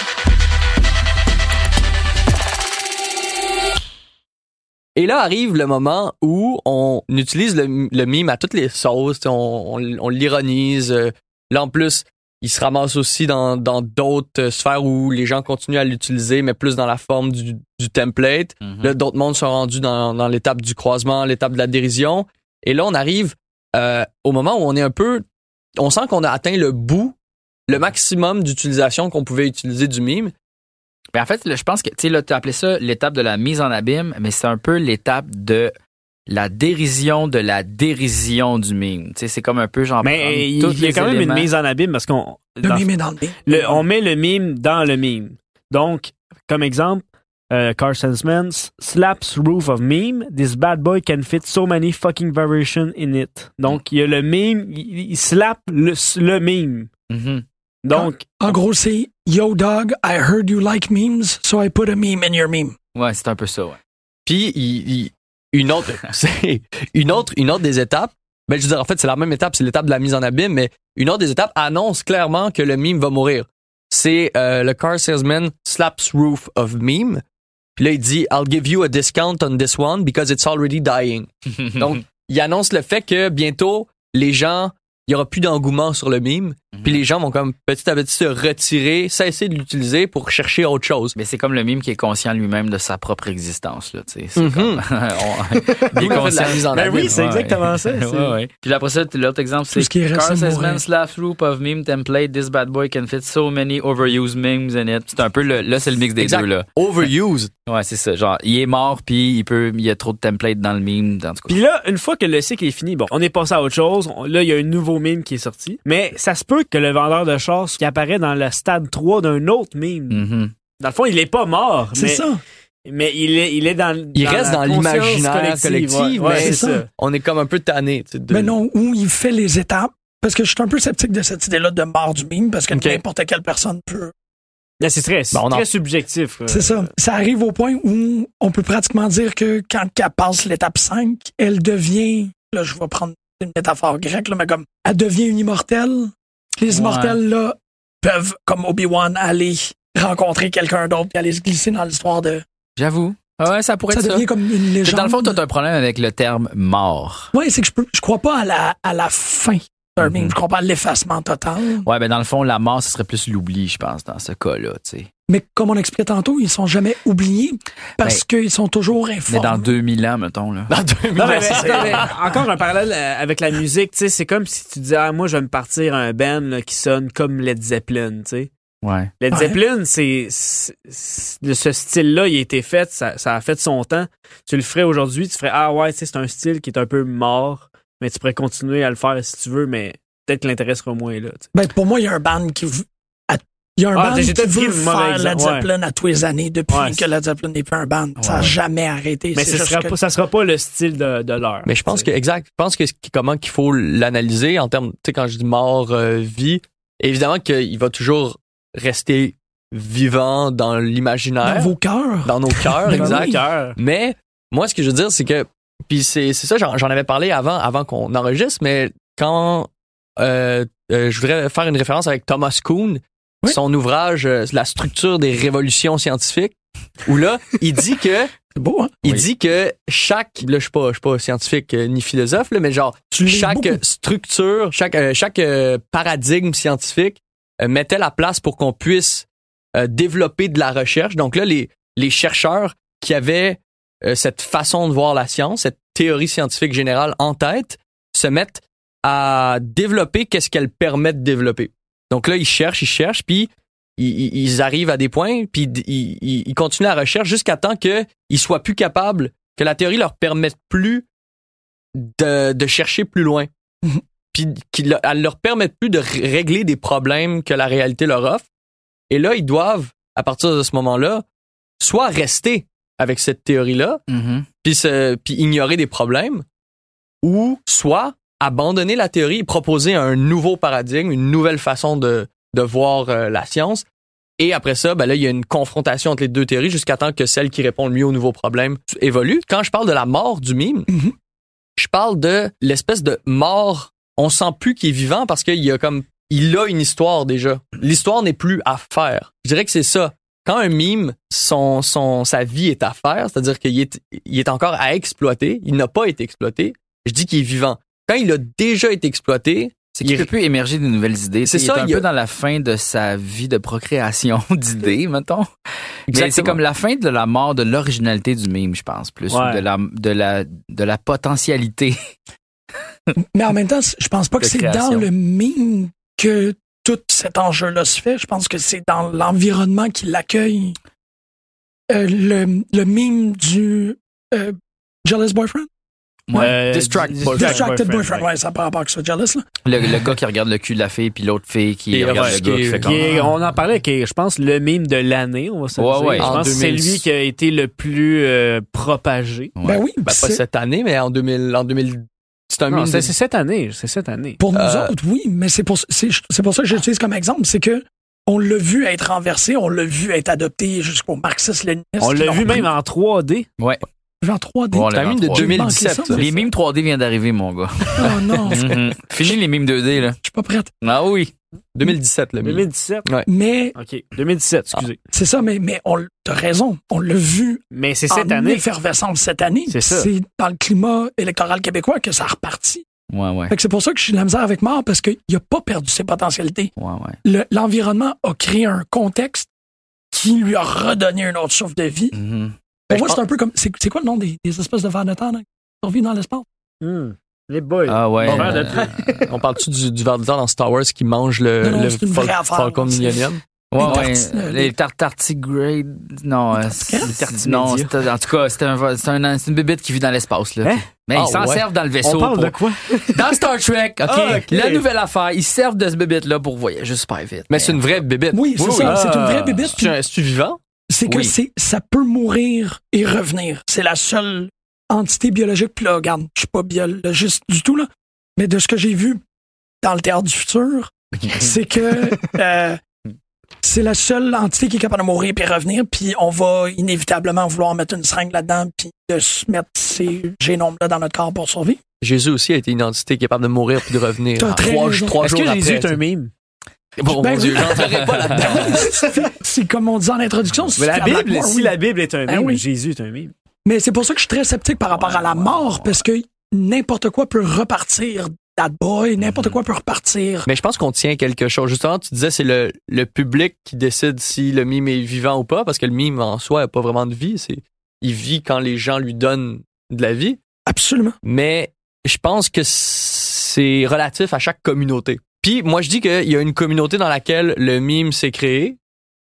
Et là arrive le moment où on utilise le, le meme à toutes les sauces, on, on, on l'ironise. euh, Là en plus, il se ramasse aussi dans dans d'autres sphères où les gens continuent à l'utiliser, mais plus dans la forme du, du template. Mhm. Là, d'autres mondes sont rendus dans, dans l'étape du croisement, l'étape de la dérision. Et là, on arrive euh, au moment où on est un peu... On sent qu'on a atteint le bout, le maximum d'utilisation qu'on pouvait utiliser du meme. Mais en fait, là, je pense que, tu sais, là, tu as appelé ça l'étape de la mise en abîme, mais c'est un peu l'étape de la dérision de la dérision du. Tu sais, c'est comme un peu genre. Mais il y a quand même une mise en abîme parce qu'on Le dans- mime est dans le mime. le- on met le mime dans le mime. Donc, comme exemple, euh, Carson Smith slaps roof of meme. This bad boy can fit so many fucking variations in it. Donc, il y a le mime, il, il slap le, le mime. Mhm. Donc, En gros, c'est Yo dog, I heard you like memes, so I put a meme in your meme. Ouais, c'est un peu ça, ouais. Puis il- il- une autre, une autre, une autre des étapes. Ben je veux dire, en fait, c'est la même étape, c'est l'étape de la mise en abîme, mais une autre des étapes annonce clairement que le meme va mourir. C'est euh, le car salesman slaps roof of meme. Puis là, il dit I'll give you a discount on this one because it's already dying. Donc, il annonce le fait que bientôt, les gens, il y aura plus d'engouement sur le meme. Puis les gens vont comme petit à petit se retirer, cesser de l'utiliser pour chercher autre chose. Mais c'est comme le mime qui est conscient lui-même de sa propre existence, là, tu sais. C'est Mhm. comme, on- il est conscient. la mise en Ben oui, c'est exactement ça, c'est- Ouais, ouais. Puis après ça, l'autre exemple, c'est ce qui reste, Car c'est says mourir. man slaps roof of meme template. This bad boy can fit so many overused memes in it. C'est un peu le, là, c'est le mix des Exact. deux, là. Overused. Ouais, c'est ça. Genre, il est mort, puis il peut, il y a trop de templates dans le meme, dans tout cas. Puis là, une fois que le cycle est fini, bon, on est passé à autre chose. On- Là, il y a un nouveau meme qui est sorti. Mais ça se peut que le vendeur de chars qui apparaît dans le stade 3 d'un autre meme. Mhm. Dans le fond, il est pas mort. C'est ça. Mais il est, il est dans. Il dans reste la dans l'imaginaire collectif, ouais. Ouais, mais c'est c'est ça. ça. On est comme un peu tanné. de- Mais non, où il fait les étapes. Parce que je suis un peu sceptique de cette idée-là de mort du meme, parce que n'importe quelle personne peut. Là, c'est très, Ben, en- très subjectif. C'est ça. Ça arrive au point où on peut pratiquement dire que quand elle passe l'étape 5, elle devient, là, je vais prendre une métaphore grecque, là, mais comme, elle devient une immortelle. Les Ouais. immortels, là, peuvent, comme Obi-Wan, aller rencontrer quelqu'un d'autre et aller se glisser dans l'histoire de. J'avoue. Ah Ouais, ça pourrait Ça être ça. devient comme une légende. Dans le fond, toi, t'as un problème avec le terme mort. Ouais, c'est que je, peux, je crois pas à la, à la fin d'un meme. Je crois pas à l'effacement total. Ouais, ben dans le fond, la mort, ce serait plus l'oubli, je pense, dans ce cas-là, tu sais. Mais comme on expliquait tantôt, ils sont jamais oubliés parce qu'ils sont toujours Mais informés. dans 2000 ans, mettons, là. Dans 2000, Non, mais, c'est mais- ça. mais encore un parallèle euh, avec la musique, tu sais, c'est comme si tu disais, ah, moi, je vais me partir un band là, qui sonne comme Led Zeppelin, tu sais. Ouais. Led Ouais. Zeppelin, c'est, c'est- c'est- de ce style-là, il a été fait, ça, ça a fait son temps. Tu le ferais aujourd'hui, tu ferais, ah ouais, tu sais, c'est un style qui est un peu mort, mais tu pourrais continuer à le faire si tu veux, mais peut-être que l'intérêt sera moins là, tu sais. Ben, pour moi, il y a un band qui. Il y a un Ah, band qui veut faire Led. Zeppelin à tous les années depuis Ouais, que Led Zeppelin n'est plus un band. Ça n'a Ouais. jamais arrêté. Mais ce juste sera que- pas, ça sera pas le style de, de l'heure. Mais je pense que, exact, je pense que ce qui- comment qu'il faut l'analyser en termes, tu sais, quand je dis mort, euh, vie, évidemment qu'il va toujours rester vivant dans l'imaginaire, dans vos cœurs. dans nos cœurs, Ben exact. oui. Mais moi, ce que je veux dire, c'est que, puis c'est c'est ça, j'en j'en avais parlé avant, avant qu'on enregistre, mais quand euh, euh, je voudrais faire une référence avec Thomas Kuhn, Oui. son ouvrage euh, La structure des révolutions scientifiques, où là, il dit que beau, hein? il Oui. dit que chaque, là, je suis pas, je suis pas scientifique euh, ni philosophe, là, mais genre, Tu chaque beaucoup. structure, chaque, euh, chaque euh, paradigme scientifique mettait la place pour qu'on puisse développer de la recherche. Donc là, les, les chercheurs qui avaient euh, cette façon de voir la science, cette théorie scientifique générale en tête, se mettent à développer qu'est-ce qu'elle permet de développer. Donc là, ils cherchent, ils cherchent, puis ils, arrivent à des points, puis ils, ils- ils continuent la recherche jusqu'à temps qu'ils soient plus capables, que la théorie leur permette plus de, de chercher plus loin. puis qu'elle leur permette plus de ré- régler des problèmes que la réalité leur offre. Et là, ils doivent, à partir de ce moment-là, soit rester avec cette théorie-là, Mhm. puis, se- puis ignorer des problèmes, ou soit abandonner la théorie et proposer un nouveau paradigme, une nouvelle façon de, de voir euh, la science. Et après ça, ben là, il y a une confrontation entre les deux théories jusqu'à temps que celle qui répond le mieux au nouveau problème évolue. Quand je parle de la mort du mime, Mhm. je parle de l'espèce de mort. On sent plus qu'il est vivant parce qu'il y a comme, il a une histoire déjà. L'histoire n'est plus à faire. Je dirais que c'est ça. Quand un mime, son, son, sa vie est à faire, c'est-à-dire qu'il est, il est encore à exploiter, il n'a pas été exploité, je dis qu'il est vivant. Quand il a déjà été exploité, C'est qu'il Il- peut plus émerger de nouvelles idées. C'est ça, est un il a- peu dans la fin de sa vie de procréation d'idées, mettons. Mais c'est comme la fin de la mort de l'originalité du mime, je pense, plus. Ouais. De la, de la, de la potentialité. Mais en même temps, je pense pas que c'est dans le mime que tout cet enjeu-là se fait. Je pense que c'est dans l'environnement qui l'accueille. Euh, le, le mime du euh, Jealous Boyfriend? Euh, Distract dis- boyfriend. Distracted Boyfriend, ouais. ouais, ça n'a pas avec ça, Jealous, là. Le, le gars qui regarde le cul de la fille, puis l'autre fille qui Et regarde ouais, le gars, qui fait Qui est- on en parlait, qui est, je pense, le mime de l'année, on va se Ouais, dire. ouais. Je En pense que c'est 2000. lui qui a été le plus euh, propagé. Ouais. Ben oui, ben, pas cette année, mais en 2000, en 2000, c'est un Non, mime c'est de- c'est cette année, c'est cette année. Pour nous Euh, autres, oui, mais c'est pour, c'est, c'est pour ça que j'utilise comme exemple, c'est que on l'a vu être renversé, on l'a vu être adopté jusqu'au marxisme-léninisme. On l'a vu même en 3D. Ouais. En 3D. Ouais, c'est un le mime de rentre- J'ai manqué 2017. ça, là. Les mimes 3D viennent d'arriver, mon gars. Oh non, je Mhm. Fini les mimes 2D, là. suis pas prête. Ah oui. 2017, le mime. 2017. Mais OK, 2017, excusez. c'est ça, mais, mais on, t'as raison, on l'a vu Mais c'est en cette année. effervescence cette année. C'est ça. C'est dans le climat électoral québécois que ça a reparti. Ouais, ouais. Fait que c'est pour ça que je suis de la misère avec Mort, parce qu'il a pas perdu ses potentialités. Ouais, ouais. Le- L'environnement a créé un contexte qui lui a redonné un autre souffle de vie. Mhm. Pour moi, pense- c'est un peu comme. C'est quoi le nom des, des espèces de vers de terre là, qui survivent dans l'espace? Hmm. Les boys. Ah ouais. Bon, euh, de- On parle-tu du, du ver de terre dans Star Wars qui mange le, Non, non, le c'est une Fal- vraie affaire, Falcon Millennium? Ouais, Les ouais. tarti- Les les- tartigrades. Non, euh, Les non, en tout cas, c'était un, c'est un, c'est une bébête qui vit dans l'espace, là. Hein? Mais Ah, ils s'en ouais. servent dans le vaisseau. On parle pour- de quoi? Dans Star Trek, OK? Ah, ok? La nouvelle affaire, ils servent de ce bébête-là pour voyager super vite. Mais c'est une vraie bébête. Oui, c'est ça. oui. C'est une Ah. vraie bébête. C'est-tu un- C'est-tu vivant? C'est que Oui. c'est, ça peut mourir et revenir. C'est la seule entité biologique. Puis là, regarde, je suis pas biologiste du tout, là. Mais de ce que j'ai vu dans le théâtre du futur, c'est que euh, c'est la seule entité qui est capable de mourir puis revenir. Puis on va inévitablement vouloir mettre une seringue là-dedans puis de se mettre ces génomes-là dans notre corps pour survivre. Jésus aussi a été une entité capable de mourir puis de revenir. Trois, trois Est-ce jours que Jésus après. est un mime? Bon, Ben mon. Dieu, j'entrerai pas là-dedans. c'est comme on dit en introduction. Mais la Bible, si oui. la Bible est un Ben mime, oui. Jésus est un mime. Mais c'est pour ça que je suis très sceptique par rapport à la mort, parce que n'importe quoi peut repartir. That boy, n'importe quoi peut repartir. Mais je pense qu'on tient quelque chose. Justement, tu disais c'est le, le public qui décide si le mime est vivant ou pas, parce que le mime en soi n'a pas vraiment de vie. C'est, il vit quand les gens lui donnent de la vie. Absolument. Mais je pense que c'est relatif à chaque communauté. Puis moi, je dis qu'il y a une communauté dans laquelle le mime s'est créé,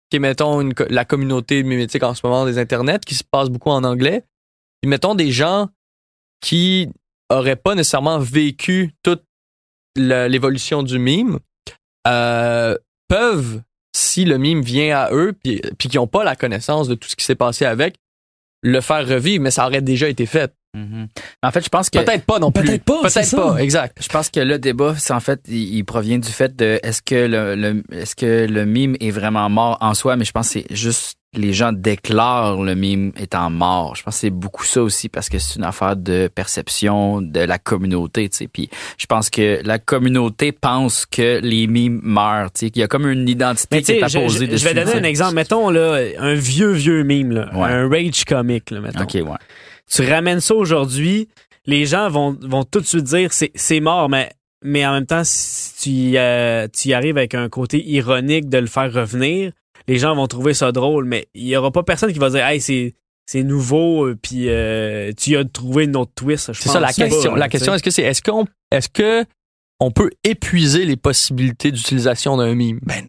qui est, mettons, la communauté mimétique en ce moment des internets, qui se passe beaucoup en anglais. Puis mettons des gens qui auraient pas nécessairement vécu toute l'évolution du mime, euh, peuvent, si le mime vient à eux, puis, puis qui n'ont pas la connaissance de tout ce qui s'est passé avec, le faire revivre, mais ça aurait déjà été fait. Mhm. En fait, je pense que Peut-être pas non plus. Peut-être pas, c'est Peut-être ça. pas, exact. je pense que le débat, c'est en fait, il, il provient du fait de est-ce que le, le- est-ce que le mime est vraiment mort en soi, mais je pense que c'est juste les gens déclarent le mime étant mort. Je pense que c'est beaucoup ça aussi parce que c'est une affaire de perception de la communauté, tu sais. Puis je pense que la communauté pense que les mimes meurent, tu sais. qu'il y a comme une identité Mais qui est apposée dessus. je vais donner un exemple. Mettons, là, un vieux, vieux mime, là. Ouais. Un rage comic, là, mettons. Ok, ouais. Tu ramènes ça aujourd'hui, les gens vont, vont tout de suite dire c'est, c'est mort, mais mais en même temps, si tu y, euh, tu y arrives avec un côté ironique de le faire revenir, les gens vont trouver ça drôle, mais il y aura pas personne qui va dire, hey, c'est c'est nouveau, euh, puis euh, tu as trouvé une autre twist. je C'est ça la pas, question. La question, est-ce que c'est, est-ce qu'on, est-ce que on peut épuiser les possibilités d'utilisation d'un meme? Ben,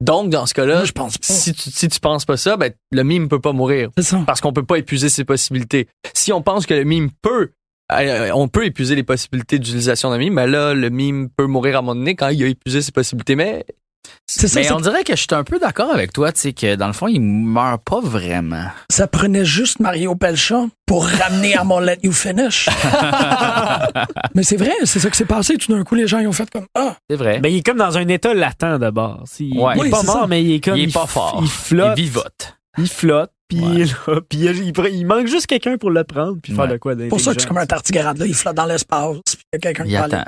Donc, dans ce cas-là, je pense pas. si tu, si tu penses pas ça, ben, le meme peut pas mourir. Ça. Parce qu'on peut pas épuiser ses possibilités. Si on pense que le meme peut, euh, on peut épuiser les possibilités d'utilisation d'un meme, ben là, le meme peut mourir à un moment donné quand il a épuisé ses possibilités. Mais ça, Mais on dirait que je suis un peu d'accord avec toi, tu sais, que dans le fond, il meurt pas vraiment. ça prenait juste Mario Pelcha pour ramener à mon Let You Finish. Mais c'est vrai, c'est ça qui s'est passé. Tout d'un coup, les gens ils ont fait comme Ah, C'est vrai. Ben, il est comme dans un état latent d'abord. Il, Ouais. il est Oui, pas mort, ça. mais il est comme. il est pas fort. Il flotte. Il vivote. Il flotte. Puis Ouais. il est là, puis il, il, il manque juste quelqu'un pour le prendre puis faire Ouais. de quoi c'est pour ça que c'est comme un tardigrade. Là, il flotte dans l'espace. Puis il y a quelqu'un qui attend.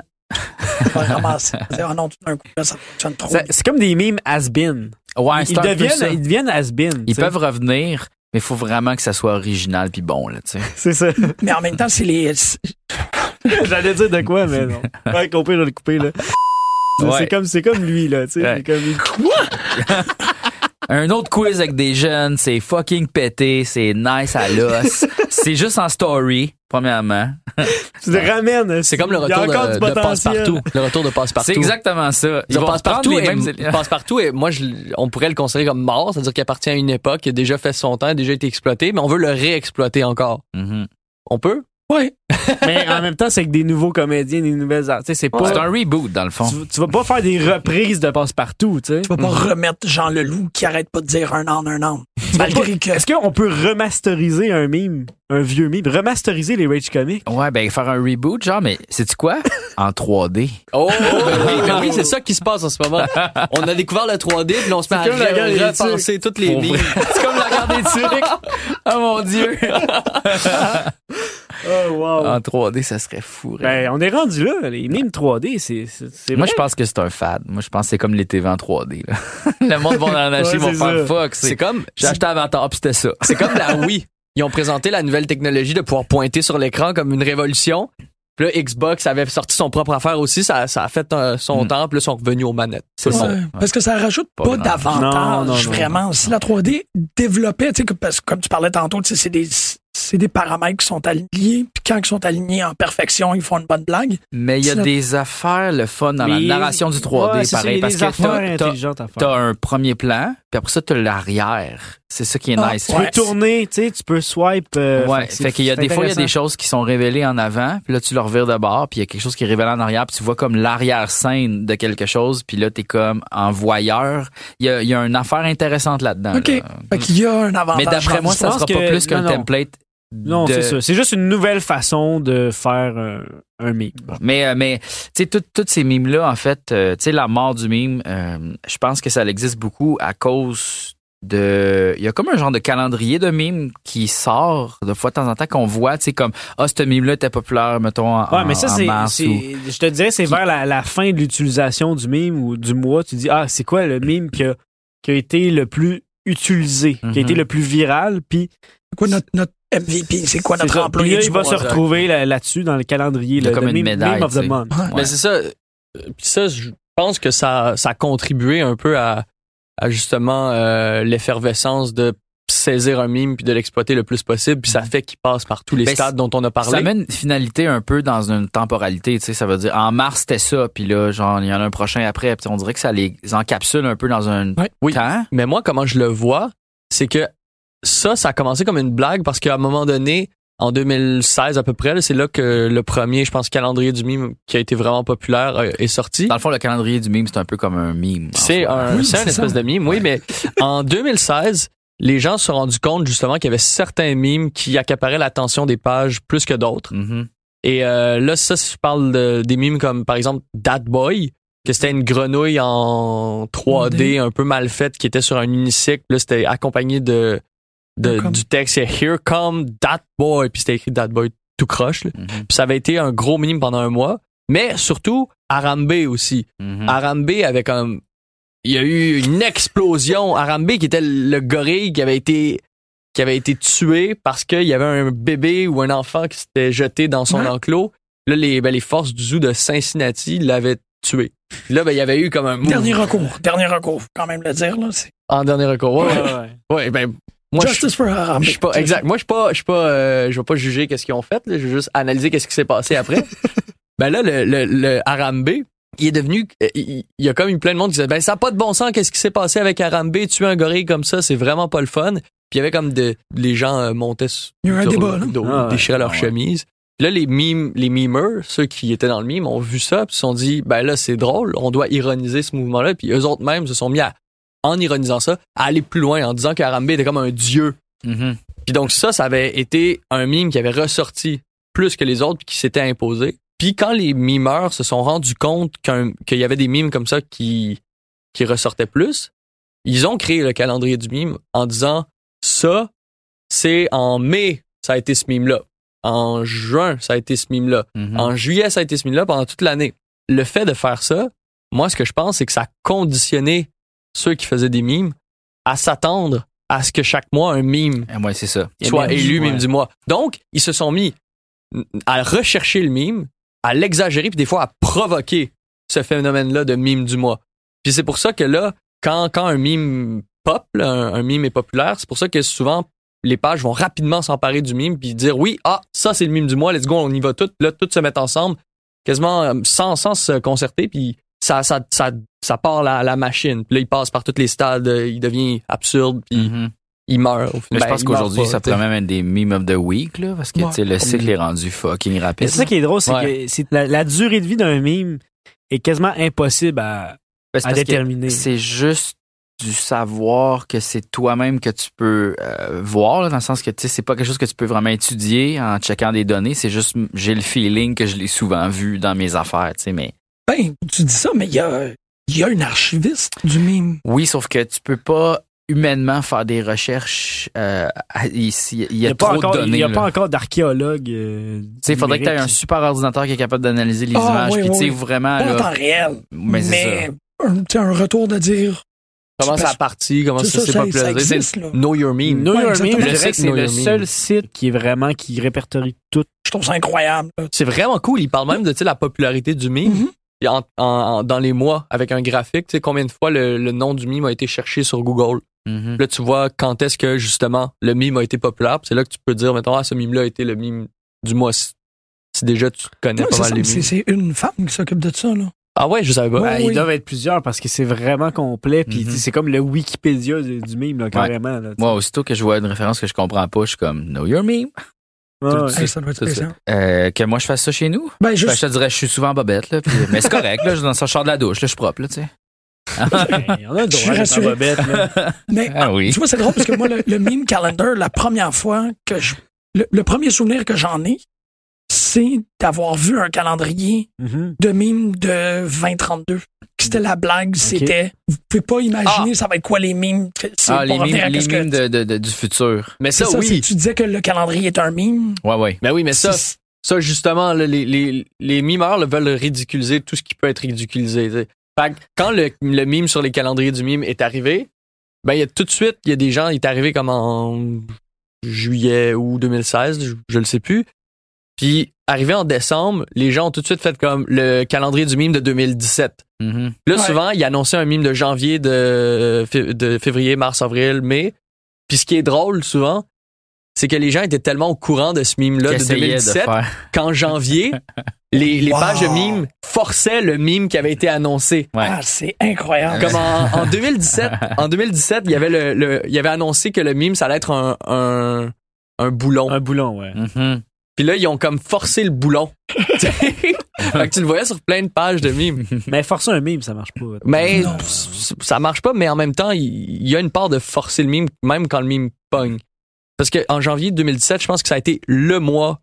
Aller va le ramasser. Il dit, Ah non, tout d'un coup, là, ça fonctionne trop. Ça- C'est comme des mimes has-been. Ouais, Ils deviennent, ils deviennent has-been. Ils peuvent revenir, mais il faut vraiment que ça soit original puis bon, là, tu sais. C'est ça. Mais en même temps, c'est les. J'allais dire de quoi, mais non. Ouais, compris, je vais le couper, là. C'est- Ouais. C'est comme, c'est comme lui, là, tu sais. Ouais. Comme, il- Un autre quiz avec des jeunes, c'est fucking pété, c'est nice à l'os. c'est juste en story, premièrement. tu te ramènes. c'est comme le retour de, de passe-partout. Le retour de passe-partout. C'est exactement ça. Ils passe-partout et, passe-partout et moi, je, on pourrait le considérer comme mort, c'est-à-dire qu'il appartient à une époque, qui a déjà fait son temps, a déjà été exploité, mais on veut le réexploiter encore. Mhm. On peut? Ouais. Mais en même temps, c'est que des nouveaux comédiens, des nouvelles sais, c'est pas. C'est un reboot, dans le fond. Tu, tu vas pas faire des reprises de passe-partout, tu sais. Tu vas pas remettre Jean Leloup qui arrête pas de dire un an, un an. Malgré que. Est-ce qu'on peut remasteriser un meme, un vieux meme, remasteriser les Rage Comics? Ouais, ben faire un reboot, genre, mais c'est quoi? En 3D. Oh, ben oui, ben oui, c'est ça qui se passe en ce moment. On a découvert le 3D, puis on se met à guerre repenser toutes les mimes. c'est comme la garde des trucs. Oh mon dieu. Oh, wow. En 3D, ça serait fou. Ben, on est rendu là. Les mimes 3D, c'est, Moi, je pense que c'est un fad. Moi, je pense que c'est comme les TV en 3D. là. Le monde va en acheter, Ouais, ils vont c'est faire fuck. C'est C'est comme, J'ai acheté Avatar, puis c'était ça. c'est comme la Wii. Ils ont présenté la nouvelle technologie de pouvoir pointer sur l'écran comme une révolution. Puis là, Xbox avait sorti son propre affaire aussi. Ça, ça a fait euh, son Mm. temps. Puis là, ils sont revenus aux manettes. C'est Ouais. ça. Ouais, Parce que ça rajoute Pas d'avantage, Non, non, non. vraiment. Si la 3D développait, tu sais, que- parce que comme tu parlais tantôt, tu sais, c'est des, c'est des paramètres qui sont alignés, puis quand ils sont alignés en perfection, ils font une bonne blague. Mais il y a des affaires, le fun dans Mais- la narration du 3D, Ouais, pareil. il y a Parce des que t'as un premier plan, puis après ça, t'as l'arrière. C'est ça qui est Ah, nice. Tu peux tourner, tu sais, tu peux swipe. euh, Ouais, c'est- fait qu'il y a des fois, il y a des choses qui sont révélées en avant, puis là, tu le revires de bord, puis il y a quelque chose qui est révélé en arrière, puis tu vois comme l'arrière-scène de quelque chose, puis là, t'es comme en voyeur. Il y a, il y a une affaire intéressante là-dedans. OK. là. Fait qu'il y a un avantage. Mais d'après moi, ça sera pas que- plus qu'un template. Non, de- c'est ça. C'est juste une nouvelle façon de faire un, un meme. Mais, euh, mais tu sais, tout- toutes ces mimes-là, en fait, euh, tu sais, la mort du mime, euh, je pense que ça existe beaucoup à cause de... Il y a comme un genre de calendrier de mimes qui sort de fois de temps en temps qu'on voit, tu sais, comme, ah, ce mime-là était populaire, mettons, en, Ouais, mais ça, en c'est, mars c'est- ou- je te dirais, c'est vers la, la fin de l'utilisation du meme ou du mois. Tu dis, ah, c'est quoi le meme qui a, qui a été le plus utilisé, qui a Mhm. été le plus viral, puis C'est quoi notre, notre MVP? C'est quoi notre employé Puis là, il va se retrouver là- là-dessus dans le calendrier, le, comme le une meme, médaille, meme of the month. Ouais. Mais c'est ça. euh, Puis ça, je pense que ça, ça a contribué un peu à, à justement euh, l'effervescence de saisir un mime puis de l'exploiter le plus possible. Puis ça fait qu'il passe par tous les Ben, stades dont on a parlé. Ça met une finalité un peu dans une temporalité, tu sais, ça veut dire en mars c'était ça, puis là genre il y en a un prochain après, puis on dirait que ça les encapsule un peu dans un. Oui. temps. Mais moi, comment je le vois, c'est que ça, ça a commencé comme une blague parce qu'à un moment donné, en 2016 à peu près, là, c'est là que le premier, je pense, calendrier du mime qui a été vraiment populaire euh, est sorti. Dans le fond, le calendrier du mime, c'est un peu comme un mime. C'est un, Oui, c'est espèce de mime, oui, mais en 2016, les gens se sont rendus compte justement qu'il y avait certains mimes qui accaparaient l'attention des pages plus que d'autres. Mhm. Et euh, là, ça, je parle de- des mimes comme par exemple Dat Boy, que c'était une grenouille en 3D 3D. un peu mal faite qui était sur un unicycle. Là, c'était accompagné de, de- Comme- du texte c'est Here come Dat Boy, puis c'était écrit Dat Boy tout croche. Mhm. Puis ça avait été un gros mime pendant un mois. Mais surtout, Arambe aussi. Mhm. Arambe avec un il y a eu une explosion Arambe qui était le gorille qui avait été qui avait été tué parce qu'il y avait un bébé ou un enfant qui s'était jeté dans son Ouais. enclos Là, les, ben, les forces du zoo de Cincinnati l'avaient tué. Là, ben, il y avait eu comme un move Dernier recours. Dernier recours, faut quand même le dire. Là. En dernier recours. Ouais, ouais. ouais. Ouais, ben, moi, je, Justice for Harambe. je suis pas, exact. Moi, je suis pas, je suis pas, euh, je vais pas juger qu'est-ce qu'ils ont fait, là. Je vais juste analyser qu'est-ce qui s'est passé après. ben là, le, le, le Harambe, il est devenu, euh, il, il y a comme eu plein de monde qui disait, ben, ça a pas de bon sens, qu'est-ce qui s'est passé avec Harambe, tuer un gorille comme ça, c'est vraiment pas le fun. Puis il y avait comme de, les gens euh, montaient sur, Il y a eu un sur débat, dos, Ah ouais. déchiraient leur Ah ouais. chemise. Puis Là, les mimes, les memers, ceux qui étaient dans le mime, ont vu ça, puis se sont dit, ben là, c'est drôle, on doit ironiser ce mouvement-là. Puis eux autres même se sont mis à, en ironisant ça, à aller plus loin, en disant qu'Harambe était comme un dieu. Mhm. Puis donc ça, ça avait été un mime qui avait ressorti plus que les autres puis qui s'était imposé. Puis quand les mimeurs se sont rendus compte qu'il y avait des mimes comme ça qui, qui ressortaient plus, ils ont créé le calendrier du mime en disant ça, c'est en mai, ça a été ce mime-là. En juin, ça a été ce mime-là. Mhm. En juillet, ça a été ce mime-là pendant toute l'année. Le fait de faire ça, moi, ce que je pense, c'est que ça a conditionné ceux qui faisaient des mimes à s'attendre à ce que chaque mois, un mime Ouais, c'est ça. soit élu ouais. mime du mois. Donc, ils se sont mis à rechercher le mime, à l'exagérer, puis des fois à provoquer ce phénomène-là de mime du mois. Puis c'est pour ça que là, quand, quand un mime pop, là, un, un mime est populaire, c'est pour ça que souvent, les pages vont rapidement s'emparer du mime, puis dire oui, ah, ça c'est le mime du mois, let's go, on y va tout, là, tout se mettre ensemble, quasiment euh, sans, sans se concerter, puis ça, ça, ça, ça part la, la machine. Puis là, il passe par tous les stades, euh, il devient absurde, puis Mhm. il meurt. Au Mais je pense Ben, meurt qu'aujourd'hui, ça sais. pourrait même être des meme of the week, là, parce que Ouais. tu sais, le cycle est rendu fucking rapide. c'est ça qui est drôle, c'est Ouais. que la, la durée de vie d'un mime est quasiment impossible à, Ben, à déterminer. C'est juste du savoir que c'est toi-même que tu peux euh, voir, là, dans le sens que tu sais, c'est pas quelque chose que tu peux vraiment étudier en checkant des données. C'est juste, j'ai le feeling que je l'ai souvent vu dans mes affaires, tu sais, mais Ben, tu dis ça, mais il y a, il y a un archiviste du mime. oui, sauf que tu peux pas humainement faire des recherches. euh, ici, il y a, pas trop encore, de données. Il n'y a là. pas encore d'archéologue. euh, Tu sais, il faudrait que tu aies un super ordinateur qui est capable d'analyser les Ah, images. oui, Puis, tu sais, oui. vraiment, Pas en temps réel. Mais c'est mais un, un retour de dire. Comment ça a parti, comment ça s'est popularisé? Know Your Meme. Know Ouais, Your. Meme, je Le dirais que site c'est le seul site qui est vraiment qui répertorie tout. Je trouve ça incroyable. C'est vraiment cool. Il parle même de la popularité du meme. Mhm. Et en- en- en- dans les mois, avec un graphique, tu sais combien de fois le, le nom du meme a été cherché sur Google. Mhm. Là, tu vois quand est-ce que justement le meme a été populaire. C'est là que tu peux dire, mettons, ah, ce meme-là a été le meme du mois. Si, si déjà tu connais pas c'est mal ça, les c'est- memes. c'est une femme qui s'occupe de ça. Là. Ah ouais, je savais pas. Ben, oui. Ils doivent être plusieurs parce que c'est vraiment complet. Puis Mhm. sais, c'est comme le Wikipédia du, du meme, là, carrément. là. Moi, aussitôt que je vois une référence que je comprends pas, je suis comme, know your meme. Ouais, ouais. Hey, ça doit être c'est ça. spécial. Euh, que moi, je fasse ça chez nous? Ben, Ben, je te dirais, je suis souvent en bobette, là. puis- mais c'est correct, là. Je dans ça, je sors de la douche, là, je suis propre, là, tu sais. Ben, On a le Je suis en rassuré. bobette, là. mais Ah oui. tu vois, c'est drôle parce que moi, le, le meme calendar, la première fois que je. Le, le premier souvenir que j'en ai, c'est d'avoir vu un calendrier Mhm. de mimes de 2032. C'était la blague, c'était. Vous pouvez pas imaginer ça va être quoi les mimes. Ah, les mimes, les mimes de, de- de- du futur. Mais ça, ça, oui. tu disais que le calendrier est un mime. Ouais, ouais. Mais oui, mais ça, ça justement, là, les, les, les mimeurs là, veulent ridiculiser tout ce qui peut être ridiculisé. Fait que quand le, le mime sur les calendriers du mime est arrivé, ben il y a tout de suite, il y a des gens, il est arrivé comme en juillet ou 2016, je, je le sais plus. Puis arrivé en décembre, les gens ont tout de suite fait comme le calendrier du mime de 2017. Mhm. Là, Ouais. souvent, il annonçait un mime de janvier, de, fé- de février, mars, avril, mai. Puis ce qui est drôle souvent, c'est que les gens étaient tellement au courant de ce mime-là de Qu'essayait 2017 faire. qu'en janvier, les, les Wow. pages de mime forçaient le mime qui avait été annoncé. Ouais. Ah, c'est incroyable. Comme en, en 2017, en 2017, il y avait le, le- il y avait annoncé que le mime ça allait être un un, un boulon. Un boulon, ouais. Mhm. Puis là ils ont comme forcé le boulon. fait que tu le voyais sur plein de pages de mimes. Mais forcer un meme, ça marche pas. Mais Non. ça marche pas, mais en même temps, il y a une part de forcer le mime, même quand le mime pogne. Parce que en janvier 2017, je pense que ça a été le mois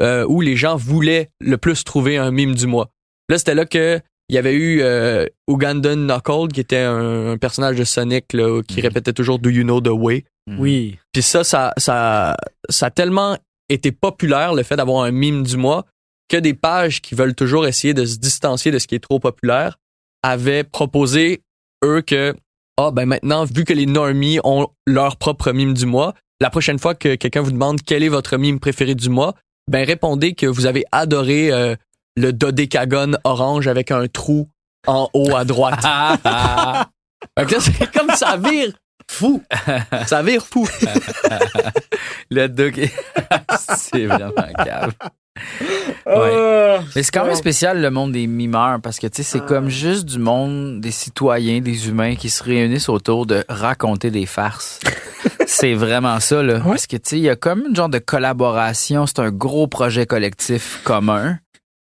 euh, où les gens voulaient le plus trouver un mime du mois. Là, c'était là que il y avait eu euh, Ugandan Knuckle, qui était un, un personnage de Sonic là, qui Mhm. répétait toujours Do you know the way. Oui. Puis ça, ça, ça, ça a tellement été populaire le fait d'avoir un mime du mois que des pages qui veulent toujours essayer de se distancier de ce qui est trop populaire avaient proposé eux que ah ben maintenant vu que les normies ont leur propre mime du mois, la prochaine fois que quelqu'un vous demande quel est votre mime préféré du mois, ben répondez que vous avez adoré euh, le dodécagone orange avec un trou en haut à droite. Fait que là, c'est comme ça vire fou. Ça vire fou. Le doc. c'est vraiment cave. Ouais. Mais c'est quand même spécial le monde des mimeurs parce que tu sais c'est comme juste du monde des citoyens, des humains qui se réunissent autour de raconter des farces. c'est vraiment ça là parce que tu sais il y a comme une genre de collaboration, c'est un gros projet collectif commun.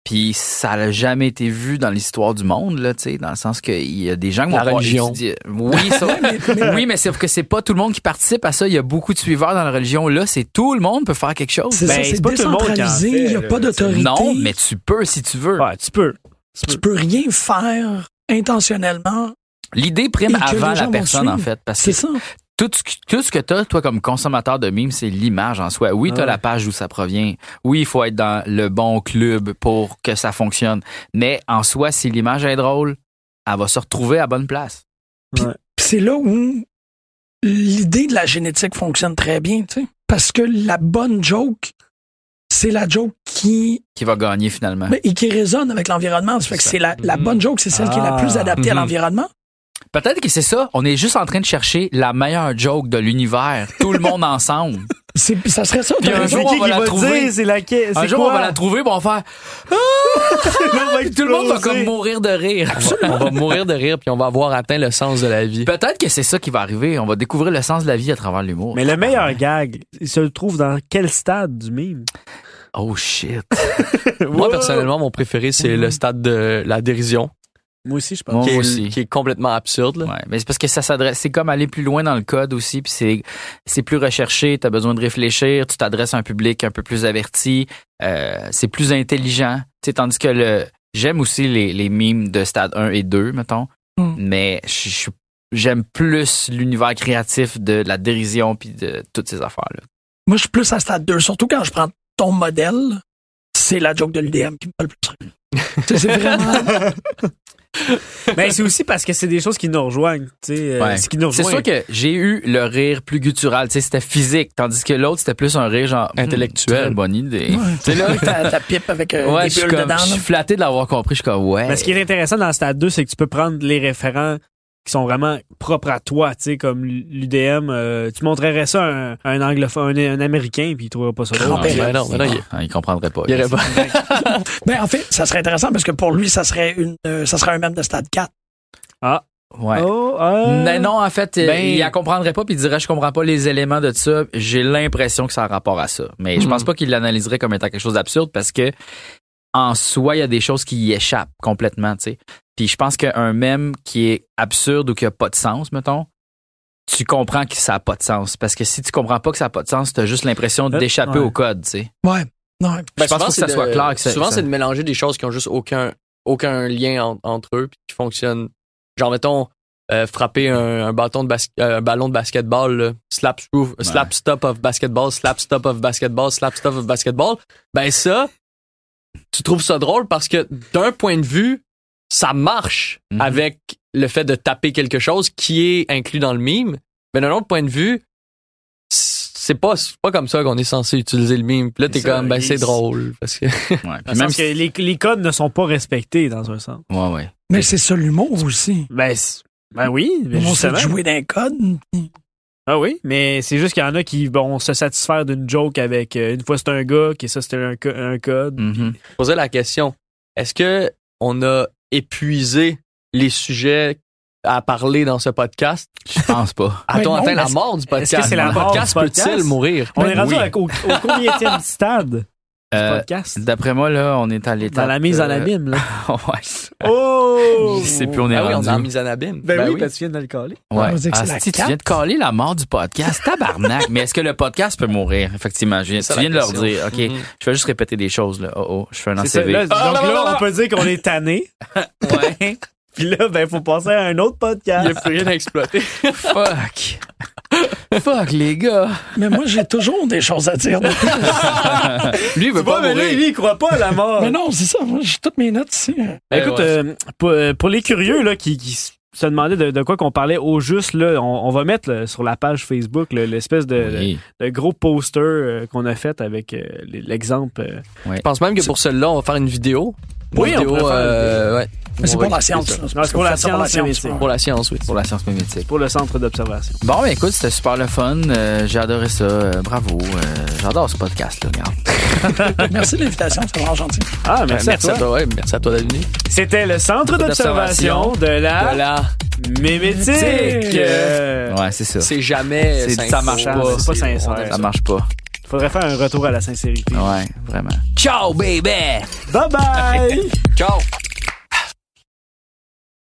Puis ça n'a jamais été vu dans l'histoire du monde là, tu sais, dans le sens qu'il y a des gens qui La vont religion. étudier- Oui, ça, oui, mais c'est que c'est pas tout le monde qui participe à ça. Il y a beaucoup de suiveurs dans la religion. Là, c'est tout le monde peut faire quelque chose. C'est Ben, ça, c'est pas tout le monde qui en décentralisé, fait, il n'y a là, pas d'autorité. Non, mais tu peux si tu veux. Ouais, tu peux. tu peux rien faire intentionnellement. L'idée prime avant la personne, en fait. Parce C'est que ça. Tout ce, que- tout ce que tu as, toi, comme consommateur de mimes, c'est l'image en soi. Oui, tu as Ouais. la page d'où ça provient. Oui, il faut être dans le bon club pour que ça fonctionne. Mais en soi, si l'image est drôle, elle va se retrouver à bonne place. Puis c'est là où l'idée de la génétique fonctionne très bien, tu sais. Parce que la bonne joke, c'est la joke qui, Qui va gagner finalement. et qui résonne avec l'environnement. Ça fait que c'est la, la bonne joke, c'est celle qui est la plus Ah. adaptée à Mhm. l'environnement. Peut-être que c'est ça. On est juste en train de chercher la meilleure joke de l'univers. Tout le monde ensemble. C'est, ça serait ça. Puis un jour, on va la trouver. C'est laquelle? Un jour, on va la trouver, puis on va faire. Puis tout le monde va comme mourir de rire. On va mourir de rire puis on va avoir atteint le sens de la vie. Peut-être que c'est ça qui va arriver. On va découvrir le sens de la vie à travers l'humour. Mais le meilleur gag, il se trouve dans quel stade du mime? Oh shit. Moi, personnellement, mon préféré, c'est le stade de la dérision, Moi aussi, je pense. Qui, est, aussi. qui est complètement absurde. là. Ouais, mais c'est parce que ça s'adresse, c'est comme aller plus loin dans le code aussi, puis c'est c'est plus recherché, t'as besoin de réfléchir, tu t'adresses à un public un peu plus averti, euh, c'est plus intelligent, tandis que le j'aime aussi les les mimes de stade 1 et 2 mettons, Mm. mais je j'aime plus l'univers créatif de la dérision puis de toutes ces affaires là. Moi, je suis plus à stade 2. Surtout quand je prends ton modèle, c'est la joke de l'UDM qui me fait le plus c'est vraiment. Mais c'est aussi parce que c'est des choses qui nous rejoignent. Tu sais, euh, Ouais. ce qui nous C'est sûr que j'ai eu le rire plus guttural, tu sais, c'était physique, tandis que l'autre c'était plus un rire genre Intellectuel. bonne idée. Ouais, tu sais, là, ta, ta pipe avec euh, Ouais, des je suis bulles comme, dedans. je suis flatté de l'avoir compris. Je suis comme, ouais. Mais ce qui est intéressant dans le stade 2, c'est que tu peux prendre les référents qui sont vraiment propres à toi, tu sais, comme l'UDM. euh, tu montrerais ça à un, à un anglophone, un, un américain, puis il trouverait pas ça drôle. Grand-père. Ben non, ben non, il- Ah, il comprendrait pas. il pas. Ben, en fait, ça serait intéressant parce que pour lui, ça serait une, euh, ça serait un même de stade 4. Ouais. Oh, ah. Mais non, en fait, euh, Ben- il la comprendrait pas puis il dirait je comprends pas les éléments de ça. J'ai l'impression que ça a rapport à ça. Mais je pense pas qu'il l'analyserait comme étant quelque chose d'absurde parce que en soi, il y a des choses qui y échappent complètement, tu sais. Puis je pense qu'un mème qui est absurde ou qui a pas de sens, mettons, tu comprends que ça a pas de sens. Parce que si tu comprends pas que ça a pas de sens, t'as juste l'impression Euh, d'échapper ouais. au code, tu sais. Ouais. Non, Je Ben, pense souvent, que ça c'est soit clair que ça- Souvent, ça- c'est de mélanger des choses qui ont juste aucun, aucun lien en- entre eux puis qui fonctionnent. Genre, mettons, euh, frapper un, un bâton de bas- euh, un ballon de basketball, là, slap, slap stop of basketball, slap stop of basketball, slap stop of basketball. Ben ça, tu trouves ça drôle parce que d'un point de vue, ça marche Mhm. avec le fait de taper quelque chose qui est inclus dans le mime. Mais d'un autre point de vue, c'est pas, pas comme ça qu'on est censé utiliser le mime. Puis là, t'es comme, ben c'est drôle. Parce que Ouais. Puis même que les, les codes ne sont pas respectés dans un sens. Ouais, ouais. mais c'est ça l'humour aussi. Ben, ben oui, mais On sait jouer d'un code. Ah oui, mais c'est juste qu'il y en a qui vont se satisfaire d'une joke avec euh, une fois c'est un gars, qui ça c'était un, co- un code. Mhm. poser la question est-ce que on a épuisé les sujets à parler dans ce podcast? Je pense pas. A-t-on Ben atteint la mort du podcast est-ce que c'est la Le mort podcast du podcast? peut-il mourir? On Ben est rendu oui. au, au, stade Euh, podcast? D'après moi, là, on est à l'état. Dans la mise en abîme, là. ouais. Oh! Je sais plus on est ah oui on rendu. est en mise en abîme Ben, oui, parce que tu viens de le caler. Ouais. la Asti, tu viens de caler la mort du podcast. Tabarnak. Mais est-ce que le podcast peut mourir? Effectivement. Je viens, tu viens de leur dire. OK. Mhm. Je vais juste répéter des choses, là. Oh, oh. Je fais un là, donc Ah, là, non, on peut dire qu'on est tanné. Ouais. Puis là, ben, faut passer à un autre il podcast. n'y a plus rien à exploiter Fuck. Fuck, les gars. Mais moi, j'ai toujours des choses à dire. de plus. lui il veut pas, mais lui, il croit pas à la mort. mais non, c'est ça. Moi, j'ai toutes mes notes ici. Ben, écoute, ouais. euh, pour, euh, pour les curieux là, qui, se demandais de, de quoi qu'on parlait au juste, là, on, on va mettre là, sur la page Facebook l'espèce de, Oui. de- de gros poster euh, qu'on a fait avec euh, l'exemple. euh. Je pense même que pour celle-là, on va faire une vidéo. Oui, on vidéo, une euh, ouais. Mais c'est On pour la science. c'est pour la science, mais c'est- Pour la science, oui. Pour la science mémétique. pour le centre d'observation. Bon, ben écoute, c'était super le fun. Euh, J'ai adoré ça. Euh, bravo. Euh, J'adore ce podcast-là, regarde. Merci de l'invitation, c'est vraiment gentil. Ah, merci, Merci à à toi. toi, ouais, merci à toi d'être venu. C'était le centre d'observation de la Voilà. mémétique. Mémétique. Ouais, c'est ça. C'est jamais. Ça marche pas, c'est pas sincère. Ça marche pas. Faudrait faire un retour à la sincérité. Ouais, vraiment. Ciao, baby! Bye bye! Ciao!